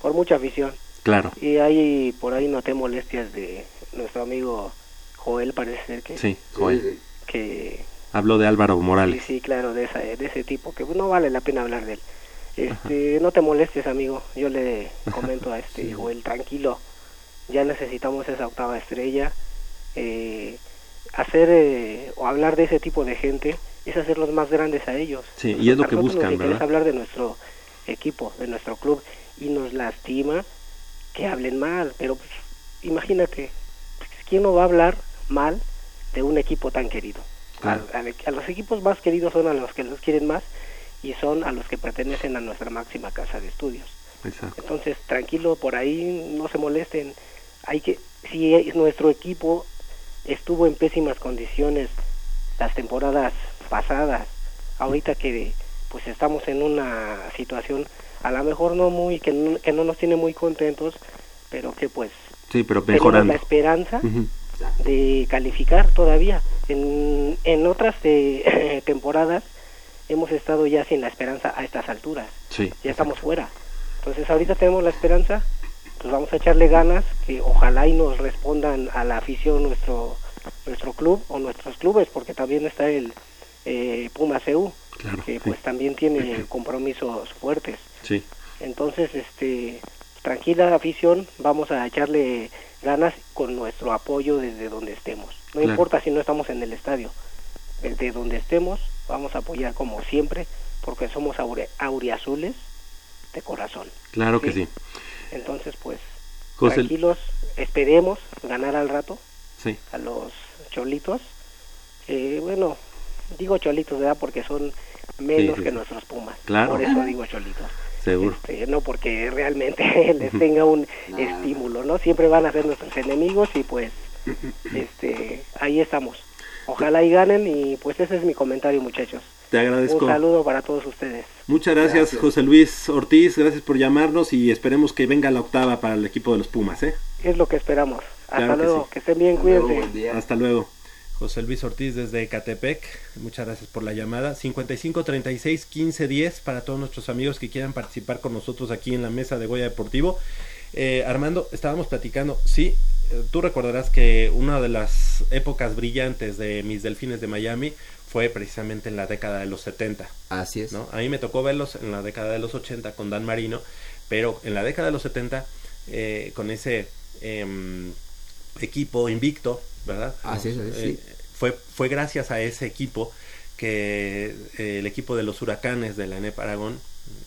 por mucha afición. Claro. Y ahí, por ahí noté molestias de nuestro amigo Joel, parece ser que... Sí, Joel. que Habló de Álvaro Sí, Morales. sí, claro, de, esa, de ese tipo, que no vale la pena hablar de él. Este, no te molestes, amigo. Yo le comento a este Joel, tranquilo. Ya necesitamos esa octava estrella. Eh, hacer eh, o hablar de ese tipo de gente es hacerlos más grandes a ellos. Sí, y es lo que buscan, nos interesa ¿verdad? hablar de nuestro equipo, de nuestro club, y nos lastima que hablen mal. Pero pues, imagínate, ¿quién no va a hablar mal de un equipo tan querido? Claro. A, a- a los equipos más queridos son a los que los quieren más y son a los que pertenecen a nuestra máxima casa de estudios. Exacto. Entonces, tranquilo, por ahí no se molesten. Hay que, si nuestro equipo estuvo en pésimas condiciones las temporadas pasadas, ahorita que pues estamos en una situación a lo mejor no muy, que no, que no nos tiene muy contentos, pero que pues Sí, pero tenemos mejorando. la esperanza de calificar todavía. En, en otras eh, temporadas hemos estado ya sin la esperanza a estas alturas, Sí. ya estamos fuera. Entonces ahorita tenemos la esperanza, pues vamos a echarle ganas, que ojalá y nos respondan a la afición nuestro nuestro club o nuestros clubes, porque también está el eh, Puma CU, Claro, que sí. pues también tiene compromisos fuertes. Sí. Entonces, este, tranquila afición, vamos a echarle ganas con nuestro apoyo desde donde estemos. No Claro. importa si no estamos en el estadio, desde donde estemos, vamos a apoyar como siempre, porque somos aure- auriazules de corazón. Claro que sí. Entonces, pues, José- tranquilos, esperemos ganar al rato Sí. a los cholitos. Eh, bueno, digo cholitos, ¿verdad? Porque son menos Sí, sí, que nuestros pumas. Claro. Por eso digo cholitos. Seguro. Este, no porque realmente les tenga un estímulo, ¿no? Siempre van a ser nuestros enemigos y pues este ahí estamos. Ojalá y ganen y pues ese es mi comentario, muchachos. Te agradezco. Un saludo para todos ustedes. Muchas gracias, Gracias. José Luis Ortiz. Gracias por llamarnos y esperemos que venga la octava para el equipo de los Pumas, ¿eh? Es lo que esperamos. Hasta Claro que luego, sí. que estén bien, cuídense. Hasta luego. José Luis Ortiz desde Catepec, muchas gracias por la llamada. 55 36 15 10 para todos nuestros amigos que quieran participar con nosotros aquí en la mesa de Goya Deportivo. Eh, Armando, estábamos platicando, sí, tú recordarás que una de las épocas brillantes de mis delfines de Miami fue precisamente en la década de los 70. Así es. ¿no? A mí me tocó verlos en la década de los 80 con Dan Marino, pero en la década de los 70 eh, con ese em, equipo invicto, ¿verdad? Así es, así es, sí. fue, fue gracias a ese equipo que eh, el equipo de los huracanes de la ENEP Aragón,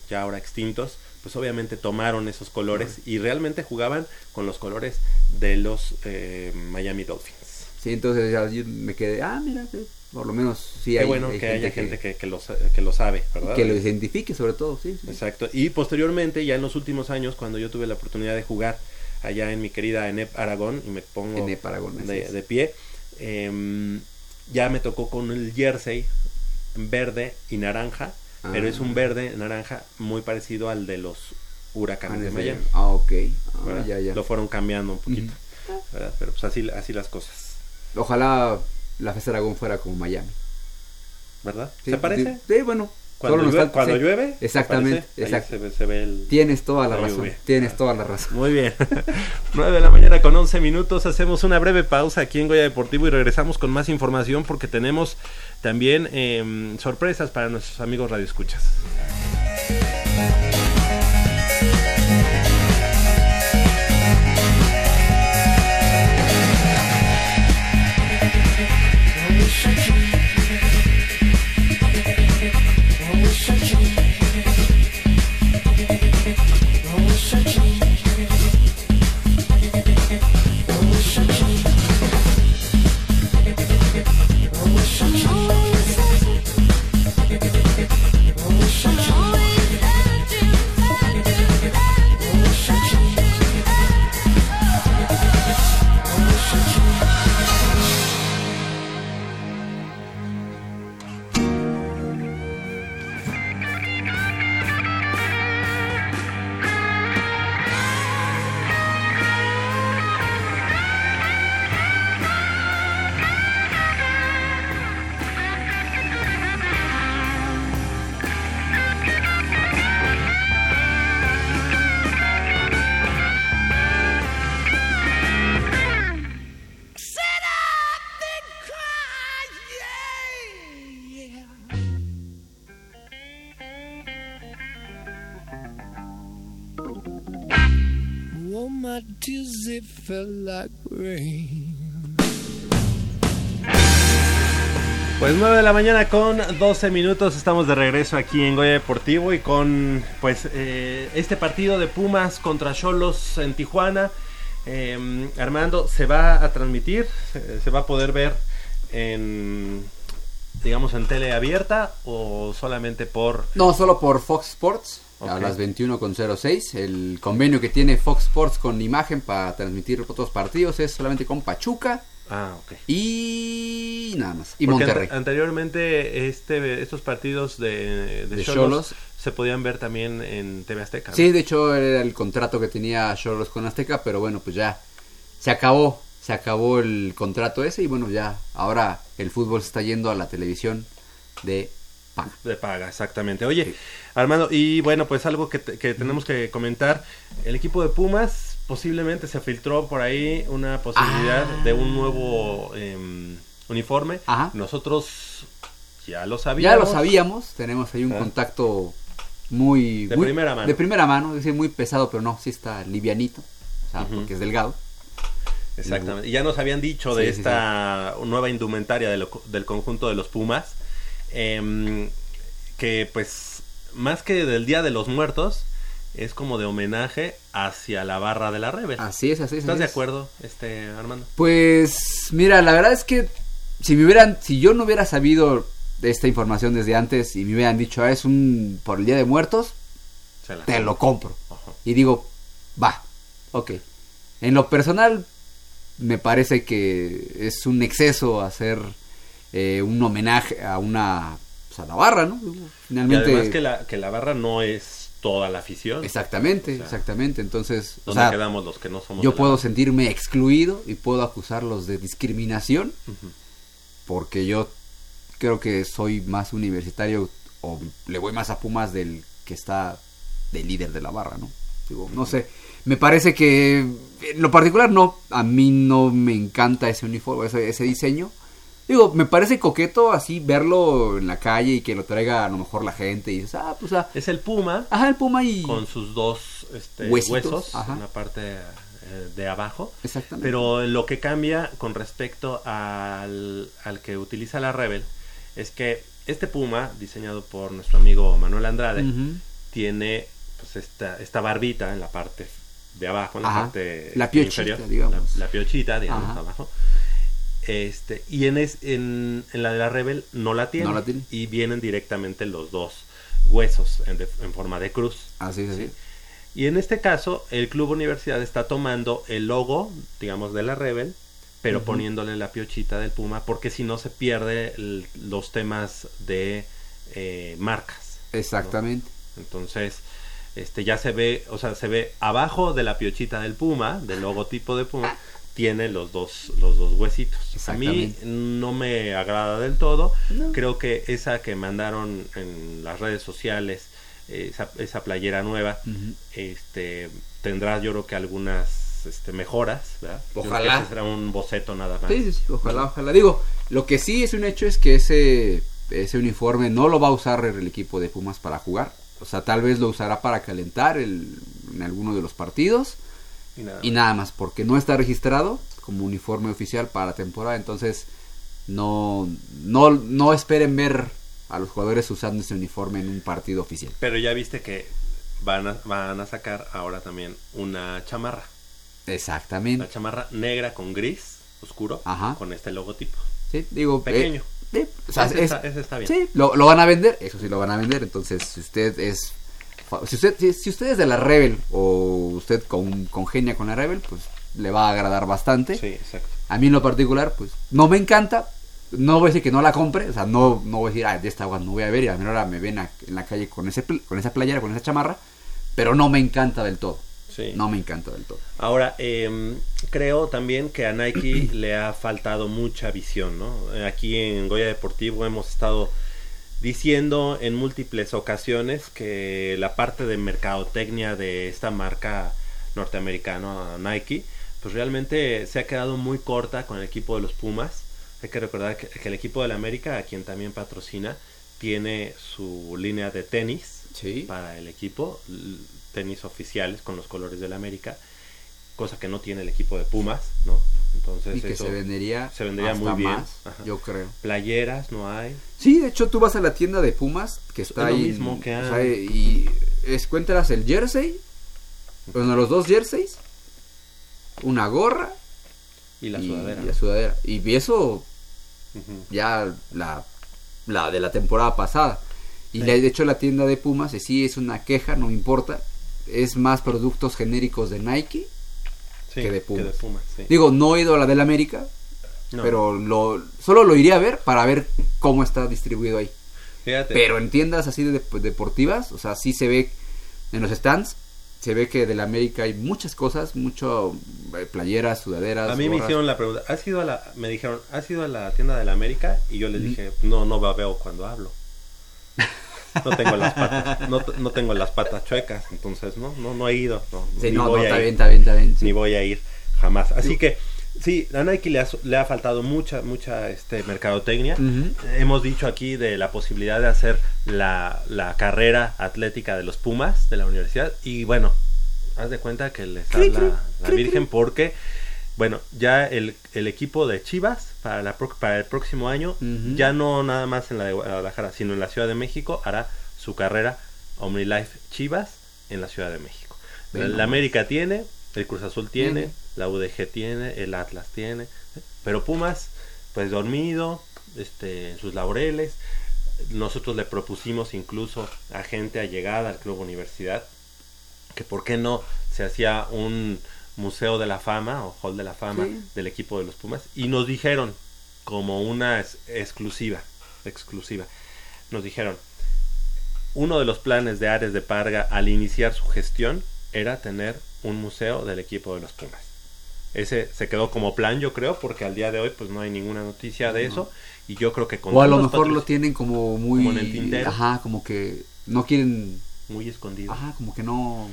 ya ahora extintos, pues obviamente tomaron esos colores y realmente jugaban con los colores de los eh, Miami Dolphins. Sí, entonces ya yo me quedé, ah, mira, por lo menos sí Qué hay, bueno hay que haya gente que, que lo, que lo sabe, ¿verdad? que lo identifique sobre todo, sí. sí. Exacto. Y posteriormente, ya en los últimos años, cuando yo tuve la oportunidad de jugar allá en mi querida ENEP Aragón, y me pongo ENEP Aragón, así de, es. de pie, em, ya me tocó con el jersey verde y naranja, pero Ah. es un verde naranja muy parecido al de los huracanes de Ah, Miami. Ah, ok. Ah, ¿verdad? ya, ya. Lo fueron cambiando un poquito, ¿verdad? Pero pues así, así las cosas, Ojalá la Festa Aragón fuera como Miami. ¿verdad? Sí, ¿Se parece? Sí, bueno. Cuando solo llueve- falta- cuando sí. llueve, ¿se Exactamente, se ve- se ve el- Tienes toda la, la razón. lluvia. Tienes toda la razón. Muy bien. 9 de la mañana con 11 minutos. Hacemos una breve pausa aquí en Goya Deportivo y regresamos con más información porque tenemos también em, sorpresas para nuestros amigos radioescuchas. Pues 9 de la mañana con 12 minutos. Estamos de regreso aquí en Goya Deportivo y con pues eh, este partido de Pumas contra Cholos en Tijuana. Eh, Armando, ¿se va a transmitir? ¿Se, se va a poder ver en digamos en tele abierta o solamente por No, solo por Fox Sports. A las 21.06. El convenio que tiene Fox Sports con imagen para transmitir otros partidos es solamente con Pachuca Ah, ok. y nada más. Y Porque Monterrey. ante- anteriormente este, estos partidos de, de Xolos. se podían ver también en TV Azteca. ¿no? Sí, de hecho era el contrato que tenía Choros con Azteca, pero bueno, pues ya se acabó, se acabó el contrato ese y bueno, ya ahora el fútbol se está yendo a la televisión de paga. De paga, exactamente. Oye, Armando, y bueno, pues algo que, que tenemos que comentar, el equipo de Pumas posiblemente se filtró por ahí una posibilidad Ah. de un nuevo em, uniforme. Ajá. Nosotros ya lo Ya sabíamos. lo sabíamos, tenemos ahí un Ah. contacto muy... De muy- primera mano. De primera mano, es decir, muy pesado, pero no, sí está livianito, o sea, porque es delgado. Exactamente. Y ya nos habían dicho de Sí, sí, esta nueva indumentaria de lo- del conjunto de los Pumas, em, que pues más que del Día de los Muertos, es como de homenaje hacia la barra de la Rebel. Así es, así es. ¿Estás así de es. acuerdo, este Armando? Pues mira, la verdad es que si me hubieran, si yo no hubiera sabido esta información desde antes y me hubieran dicho, ah, es un por el Día de Muertos, te lo compro. Ajá. Y digo, va, ok. En lo personal, me parece que es un exceso hacer eh, un homenaje a una, pues, a la barra, ¿no? Y Finalmente, además que la, que la barra no es toda la afición. exactamente, O sea, exactamente. Entonces, o ¿Dónde sea, quedamos los que no somos yo puedo barra? sentirme excluido y puedo acusarlos de discriminación porque yo creo que soy más universitario o le voy más a Pumas del que está de líder de la barra, ¿no? Digo, no sé, me parece que en lo particular no, a mí no me encanta ese uniforme, ese, ese diseño. Digo, me parece coqueto así verlo en la calle y que lo traiga a lo mejor la gente y dices, ah, pues ah, Es el Puma ajá, el Puma y... con sus dos este, huesos ajá. en la parte eh, de abajo. Exactamente. Pero lo que cambia con respecto al, al que utiliza la Rebel es que este Puma, diseñado por nuestro amigo Manuel Andrade, tiene pues esta, esta barbita en la parte de abajo, en la Ajá. parte La piochita, inferior, digamos. La, la piochita, digamos, Ajá. abajo. Este, y en, es, en, en la de la Rebel no la tiene. No la tiene. Y vienen directamente los dos huesos en, de- en forma de cruz. Así es, así es. Y en este caso, el Club Universidad está tomando el logo, digamos, de la Rebel, pero poniéndole la piochita del Puma, porque si no se pierde el- los temas de eh, marcas. Exactamente. Entonces, este ya se ve, o sea, se ve abajo de la piochita del Puma, del logotipo de Puma, tiene los dos, los dos huesitos. A mí no me agrada del todo. No. Creo que esa que mandaron en las redes sociales, esa, esa playera nueva, este tendrá yo creo que algunas este, mejoras, ¿verdad? Ojalá. ese será un boceto nada más. Sí, sí, sí, ojalá, ojalá. Digo, lo que sí es un hecho es que ese, ese uniforme no lo va a usar el equipo de Pumas para jugar. O sea, tal vez lo usará para calentar el- en alguno de los partidos Y nada y más. nada más, porque no está registrado como uniforme oficial para la temporada. Entonces, no, no, no esperen ver a los jugadores usando ese uniforme en un partido oficial. Pero ya viste que van a, van a sacar ahora también una chamarra. Exactamente. Una chamarra negra con gris oscuro Ajá. con este logotipo. Sí, digo, Pequeño. eh, eh, o sea, ese, es- está, ese está bien. Sí, lo, lo van a vender, eso sí lo van a vender. Entonces, si usted es. Si usted, si, si usted es de la Rebel o usted con, congenia con la Rebel, pues le va a agradar bastante. Sí, exacto. A mí en lo particular, pues no me encanta. No voy a decir que no la compre, o sea, no, no voy a decir, ah, de esta agua no voy a ver y a mí ahora me ven a- en la calle con, ese, con esa playera, con esa chamarra, pero no me encanta del todo. Sí. No me encanta del todo. Ahora, em, creo también que a Nike le ha faltado mucha visión, ¿no? Eh, Aquí en Goya Deportivo hemos estado diciendo en múltiples ocasiones que la parte de mercadotecnia de esta marca norteamericana Nike, pues realmente se ha quedado muy corta con el equipo de los Pumas. Hay que recordar que, que el equipo del América, a quien también patrocina, tiene su línea de tenis Sí. para el equipo, tenis oficiales con los colores del América, cosa que no tiene el equipo de Pumas, ¿no? Entonces Y que eso se vendería, se vendería hasta muy bien. más, yo creo. playeras no hay. Sí, de hecho tú vas a la tienda de Pumas que está Es lo ahí. mismo que o hay. sea, y encuentras el jersey, bueno, los dos jerseys, una gorra Y la y, sudadera. y la sudadera. Y eso ya la, la de la temporada pasada. Y Sí. la- de hecho la tienda de Pumas eh, sí es una queja, no importa. Es más productos genéricos de Nike. Sí, que de Pumas. sí. Digo, no he ido a la del América, No. pero lo, solo lo iría a ver para ver cómo está distribuido ahí. Fíjate. Pero en tiendas así de, de- deportivas, o sea, sí se ve en los stands, se ve que de la América hay muchas cosas, mucho eh, playeras, sudaderas. A mí me hicieron la pregunta, ¿has ido a la, me dijeron, ¿has ido a la tienda de la América? Y yo les dije, no, no veo cuando hablo. No tengo las patas, no, no tengo las patas chuecas, entonces no, no, no he ido. No, Sí, ni no, voy no, a está ir. bien, está bien, está bien. sí. Ni voy a ir jamás. Así Sí. que, sí, a Nike le ha, le ha faltado mucha, mucha este, mercadotecnia. Hemos dicho aquí de la posibilidad de hacer la, la carrera atlética de los Pumas de la universidad. Y bueno, haz de cuenta que les habla la Virgen porque, bueno, ya el, el equipo de Chivas para, la, para el próximo año, ya no nada más en la de Guadalajara, sino en la Ciudad de México, hará su carrera OmniLife Chivas en la Ciudad de México. La, nomás. América tiene, el Cruz Azul tiene, Tiene. la UDG tiene, el Atlas tiene, pero Pumas, pues dormido, este, en sus laureles. Nosotros le propusimos incluso a gente allegada al Club Universidad que por qué no se hacía un museo de la fama o hall de la fama Sí. del equipo de los Pumas y nos dijeron como una es- exclusiva, exclusiva, nos dijeron uno de los planes de Ares de Parga al iniciar su gestión era tener un museo del equipo de los Pumas. Ese se quedó como plan, yo creo, porque al día de hoy pues no hay ninguna noticia de eso y yo creo que con O a lo mejor lo tienen como muy... Como en el tintero. Ajá, como que no quieren... muy escondido. Ajá, como que no...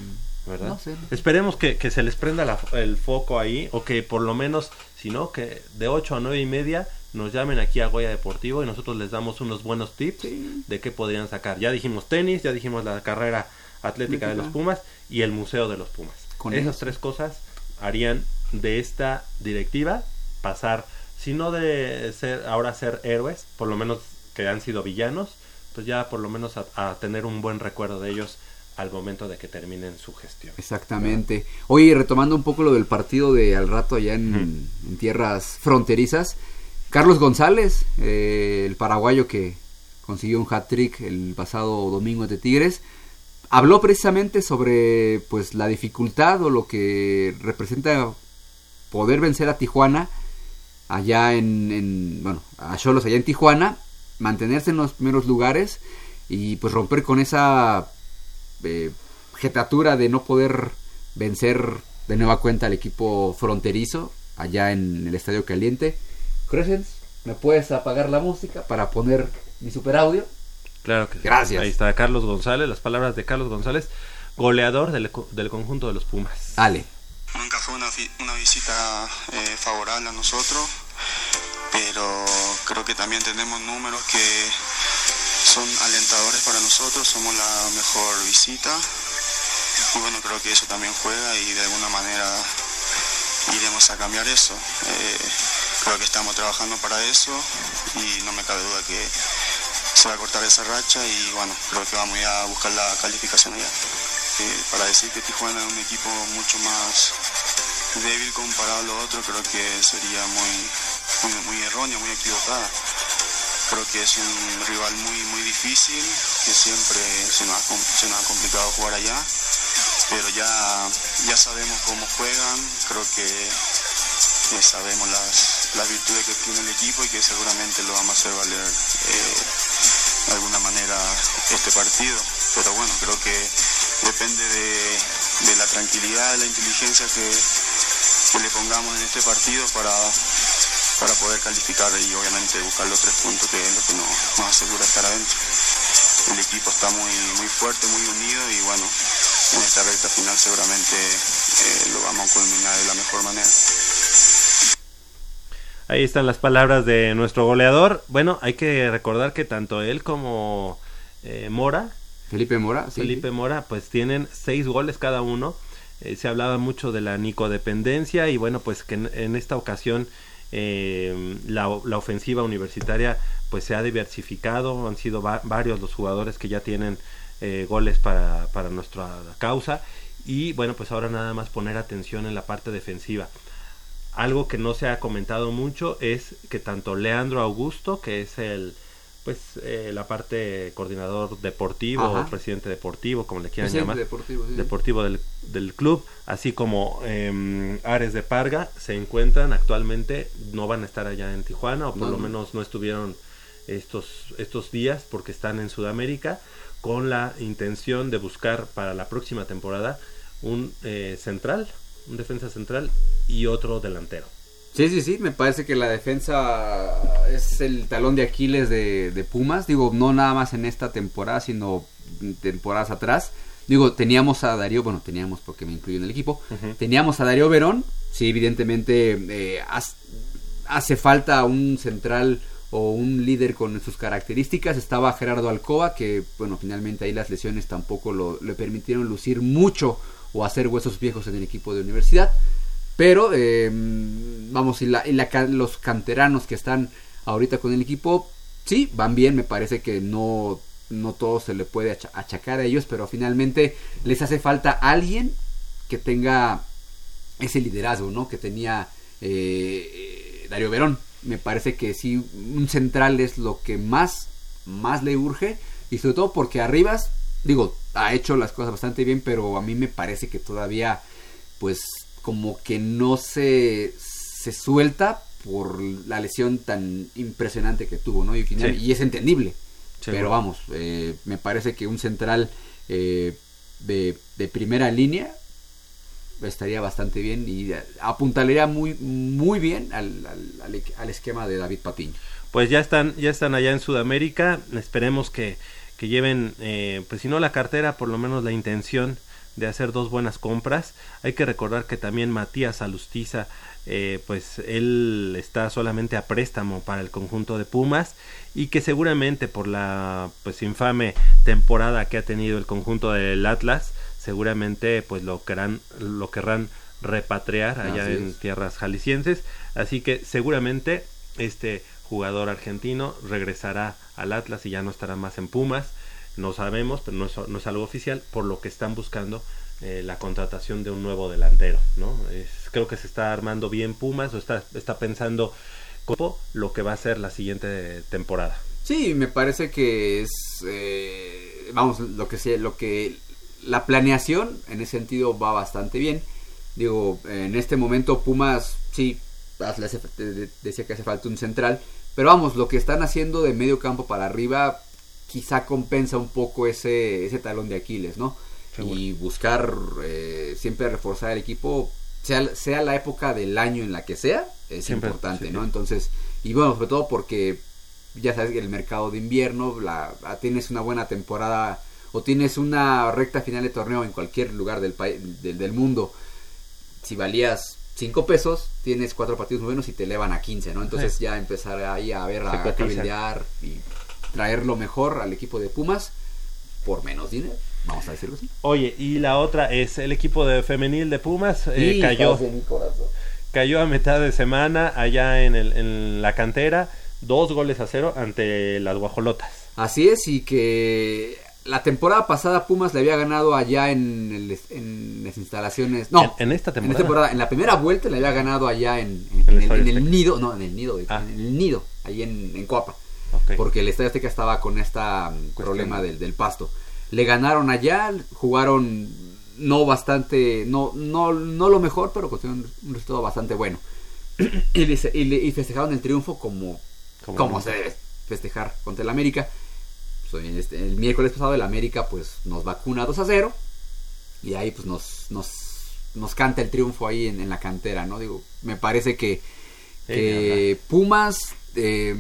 ¿verdad? No sé. Esperemos que, que se les prenda la- el foco ahí, o que por lo menos, si no, que de 8 a 9 y media nos llamen aquí a Goya Deportivo y nosotros les damos unos buenos tips Sí. de qué podrían sacar. Ya dijimos tenis, ya dijimos la carrera atlética de los. Pumas y el Museo de los Pumas. Con Esas eso. tres cosas harían de esta directiva pasar, si no de ser ahora ser héroes, por lo menos que han sido villanos, pues ya por lo menos a, a tener un buen recuerdo de ellos al momento de que terminen su gestión. Exactamente. Oye, retomando un poco lo del partido de al rato allá en, en tierras fronterizas, Carlos González, eh, el paraguayo que consiguió un hat-trick el pasado domingo de Tigres, habló precisamente sobre pues la dificultad o lo que representa poder vencer a Tijuana allá en, en bueno, a Cholos allá en Tijuana, mantenerse en los primeros lugares y pues romper con esa eh, jetatura de no poder vencer de nueva cuenta al equipo fronterizo allá en el Estadio Caliente. Crescens, ¿me puedes apagar la música para poner mi super audio? Claro que sí. Gracias. Ahí está Carlos González, las palabras de Carlos González, goleador del, del conjunto de los Pumas. Dale. Nunca fue una, una visita eh, favorable a nosotros, pero creo que también tenemos números que son alentadores para nosotros, somos la mejor visita. Y bueno, creo que eso también juega y de alguna manera iremos a cambiar eso. Eh, creo que estamos trabajando para eso y no me cabe duda que se va a cortar esa racha y bueno, creo que vamos ya a buscar la calificación allá. Eh, para decir que Tijuana es un equipo mucho más débil comparado a lo otro, creo que sería muy, muy, muy erróneo, muy equivocada. Creo que es un rival muy, muy difícil, que siempre se nos ha, complicado jugar allá, pero ya, ya sabemos cómo juegan, creo que sabemos las, las virtudes que tiene el equipo y que seguramente lo vamos a hacer valer eh, de alguna manera este partido. Pero bueno, creo que depende de, de la tranquilidad, de la inteligencia que le pongamos en este partido para, para poder calificar y obviamente buscar los tres puntos que es lo que nos, nos asegura estar adentro. El equipo está muy, muy fuerte, muy unido y bueno, en esta recta final seguramente eh, lo vamos a culminar de la mejor manera. Ahí están las palabras de nuestro goleador. Bueno, hay que recordar que tanto él como eh, Mora, Felipe Mora, sí. Felipe Mora, pues tienen seis goles cada uno. Eh, se hablaba mucho de la nicodependencia y bueno, pues que en, en esta ocasión eh, la, la ofensiva universitaria pues se ha diversificado. Han sido va- varios los jugadores que ya tienen eh, goles para, para nuestra causa. Y bueno, pues ahora nada más poner atención en la parte defensiva. Algo que no se ha comentado mucho es que tanto Leandro Augusto, que es el pues eh, la parte coordinador deportivo Ajá. o presidente deportivo, como le quieran Presidente llamar, deportivo, sí. deportivo del, del club, así como eh, Ares de Parga, se encuentran actualmente, no van a estar allá en Tijuana, o por No, lo no. menos no estuvieron estos, estos días porque están en Sudamérica con la intención de buscar para la próxima temporada un eh, central, un defensa central y otro delantero. Sí, sí, sí, me parece que la defensa es el talón de Aquiles de, de Pumas. Digo, no nada más en esta temporada, sino temporadas atrás. Digo, teníamos a Darío, bueno, teníamos porque me incluyo en el equipo. Teníamos a Darío Verón. Sí, evidentemente eh, hace falta un central o un líder con sus características. Estaba Gerardo Alcoba, que, bueno, finalmente ahí las lesiones tampoco lo, le permitieron lucir mucho o hacer huesos viejos en el equipo de universidad. Pero, eh, vamos, y, la, y la los canteranos que están ahorita con el equipo, sí, van bien. Me parece que no, no todo se le puede acha- achacar a ellos, pero finalmente les hace falta alguien que tenga ese liderazgo, ¿no? Que tenía eh, Darío Verón. Me parece que sí, un central es lo que más, más le urge. Y sobre todo porque Arribas, digo, ha hecho las cosas bastante bien, pero a mí me parece que todavía, pues, como que no se, se suelta por la lesión tan impresionante que tuvo, ¿no? Y, final- Sí. y es entendible. Sí, pero bueno. vamos, eh, me parece que un central eh, de, de primera línea estaría bastante bien y apuntalería muy muy bien al, al- al esquema de David Patiño. Pues ya están, ya están allá en Sudamérica. Esperemos que, que lleven, eh, pues si no la cartera, por lo menos la intención de hacer dos buenas compras. Hay que recordar que también Matías Alustiza, eh, pues él está solamente a préstamo para el conjunto de Pumas y que seguramente por la pues infame temporada que ha tenido el conjunto del Atlas, seguramente pues lo querrán, lo querrán repatriar allá Así en es. tierras jaliscienses. Así que seguramente este jugador argentino regresará al Atlas y ya no estará más en Pumas. No sabemos, pero no es, no es algo oficial, por lo que están buscando eh, la contratación de un nuevo delantero. ¿no? Es- creo que se está armando bien Pumas o está, está pensando lo que va a ser la siguiente temporada. Sí, me parece que es eh, vamos, lo que sea, lo que la planeación en ese sentido va bastante bien. Digo, en este momento Pumas sí hace- de- de- decía que hace falta un central, pero vamos, lo que están haciendo de medio campo para arriba quizá compensa un poco ese, ese talón de Aquiles, ¿no? Y buscar eh, siempre reforzar el equipo, sea, sea la época del año en la que sea, es Siempre, importante, sí, ¿no? sí. Entonces, y bueno, sobre todo porque ya sabes que el mercado de invierno, la, ah, tienes una buena temporada o tienes una recta final de torneo en cualquier lugar del, del, del mundo, si valías 5 pesos, tienes cuatro partidos muy buenos y te elevan a 15, ¿no? Entonces Sí. ya empezar ahí a ver, Se a cabildear y traer lo mejor al equipo de Pumas por menos dinero, vamos a decirlo así. Oye, y la otra es el equipo de femenil de Pumas eh, cayó de mi corazón. cayó a mitad de semana allá en, el, en la cantera, dos goles a cero ante las guajolotas. Así es, y que la temporada pasada Pumas le había ganado allá en, el- en las instalaciones. No, En- en esta temporada. temporada. En la primera vuelta le había ganado allá en, el nido. No, en el nido, Ah. en el nido, ahí en, en Coapa. Porque el Estadio Azteca estaba con este problema del, del pasto. Le ganaron allá, jugaron no bastante, no, no, no lo mejor, pero consiguieron un resultado bastante bueno. y, le- y le- y festejaron el triunfo como, Como se debe festejar contra el América. Pues, este- el miércoles pasado el América pues nos vacuna 2 a 0 y ahí pues nos, nos, nos canta el triunfo ahí en, en la cantera, ¿no? Digo, me parece que, que Pumas eh,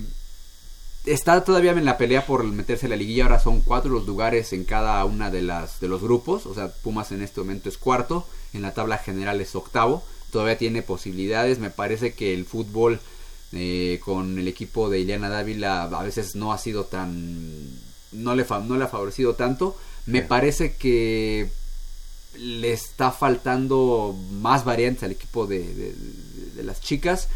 está todavía en la pelea por meterse a la liguilla, ahora son cuatro los lugares en cada una de las de los grupos, o sea, Pumas en este momento es cuarto, en la tabla general es octavo, todavía tiene posibilidades, me parece que el fútbol eh, con el equipo de Ileana Dávila a veces no ha sido tan no le fa- no le ha favorecido tanto, me parece que le está faltando más variantes al equipo de, de- de las chicas.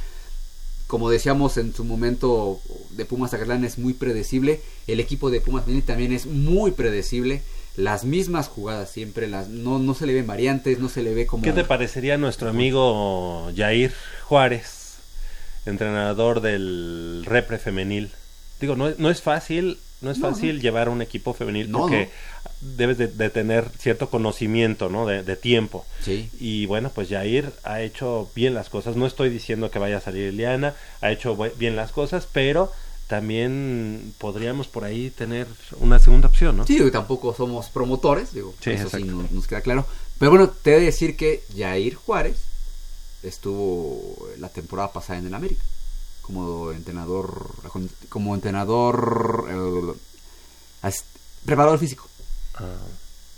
Como decíamos en su momento de Pumas Zacatlán es muy predecible. El equipo de Pumas femenil también es muy predecible. Las mismas jugadas siempre, las, no, no se le ven variantes, no se le ve como... ¿Qué te parecería nuestro amigo Jair Juárez, entrenador del Repre femenil? Digo, no, no es fácil, no es No, fácil llevar un equipo femenil No, porque debes de, de tener cierto conocimiento, ¿no? De, de tiempo. Sí. Y bueno, pues Jair ha hecho bien las cosas. No estoy diciendo que vaya a salir Liana, ha hecho bien las cosas, pero también podríamos por ahí tener una segunda opción, ¿no? Sí, digo, tampoco somos promotores, digo, Sí, eso sí nos, nos queda claro. Pero bueno, te he de decir que Jair Juárez estuvo la temporada pasada en el América como entrenador, como entrenador, preparador físico. Ah,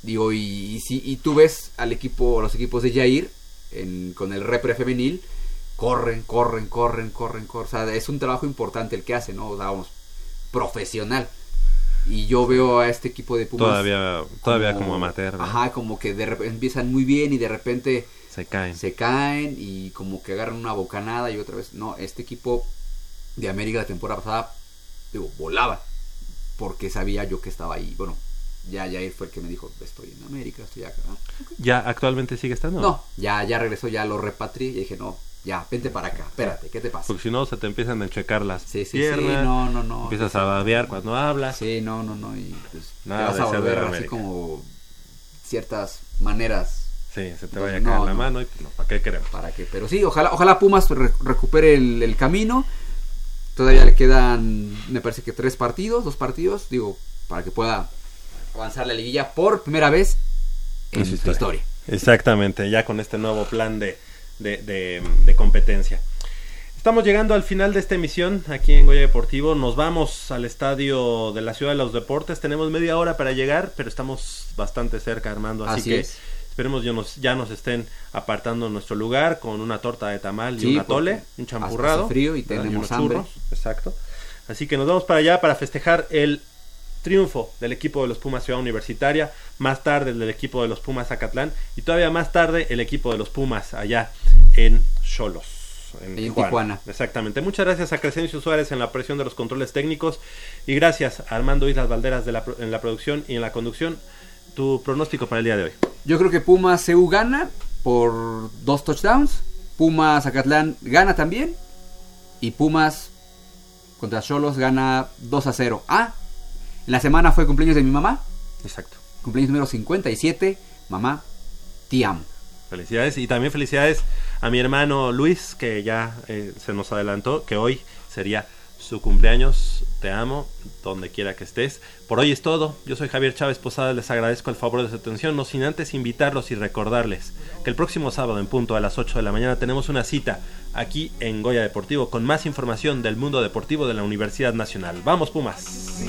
Digo, y, y si y tú ves al equipo, los equipos de Jair en- con el repre femenil, corren, corren, corren, corren, corren. O sea, es un trabajo importante el que hace, ¿no? O sea, vamos, profesional. Y yo veo a este equipo de Pumas. Todavía, todavía como, amateur, ¿no? Ajá, como que de repente empiezan muy bien y de repente se caen. se caen y como que agarran una bocanada y otra vez. No, este equipo de América la temporada pasada, digo, volaba. Porque sabía yo que estaba ahí. Bueno, ya Jair fue el que me dijo, estoy en América, estoy acá. Ah, ¿Ya actualmente sigue estando? No, ya, ya regresó, ya lo repatrié y dije, no, ya, vente para acá, espérate, ¿qué te pasa? Porque si no, se te empiezan a enchecar las Sí, sí, piernas. sí, no, no, no. Empiezas a babear cuando hablas. Sí, no, no, no, y pues Nada te vas a volver así como ciertas maneras. Sí, se te No, vaya a caer no, la no. mano y pues, no, ¿para qué queremos? para que pero sí ojalá ojalá Pumas re- recupere el, el camino todavía le quedan me parece que tres partidos dos partidos digo para que pueda avanzar la liguilla por primera vez en En su historia, Exactamente, ya con este nuevo plan de, de, de- de competencia. Estamos llegando al final de esta emisión aquí en Goya Deportivo. Nos vamos al estadio de la Ciudad de los Deportes. Tenemos media hora para llegar, pero estamos bastante cerca, Armando. Así, Así que es. Esperemos ya nos, ya nos estén apartando nuestro lugar con una torta de tamal y Sí, un atole, un champurrado. hace frío y tenemos hambre. churros, Exacto. Así que nos vamos para allá para festejar el triunfo del equipo de los Pumas Ciudad Universitaria, más tarde el del equipo de los Pumas Zacatlán y todavía más tarde el equipo de los Pumas allá en Cholos. En, En Tijuana. Exactamente. Muchas gracias a Crescencio Suárez en la presión de los controles técnicos y gracias a Armando Islas Valderas de la en la producción y en la conducción. Tu pronóstico para el día de hoy. yo creo que Pumas CU gana por dos touchdowns Pumas Zacatlán gana también y Pumas contra Cholos gana 2 a 0 ah en la semana fue cumpleaños de mi mamá Exacto. cumpleaños número 57 mamá te amo Felicidades y también felicidades a mi hermano Luis que ya eh, se nos adelantó que hoy sería su cumpleaños te amo, donde quiera que estés. Por hoy es todo. Yo soy Javier Chávez Posada, les agradezco el favor de su atención, no sin antes invitarlos y recordarles que el próximo sábado en punto a las 8 de la mañana tenemos una cita aquí en Goya Deportivo con más información del mundo deportivo de la Universidad Nacional. ¡Vamos Pumas!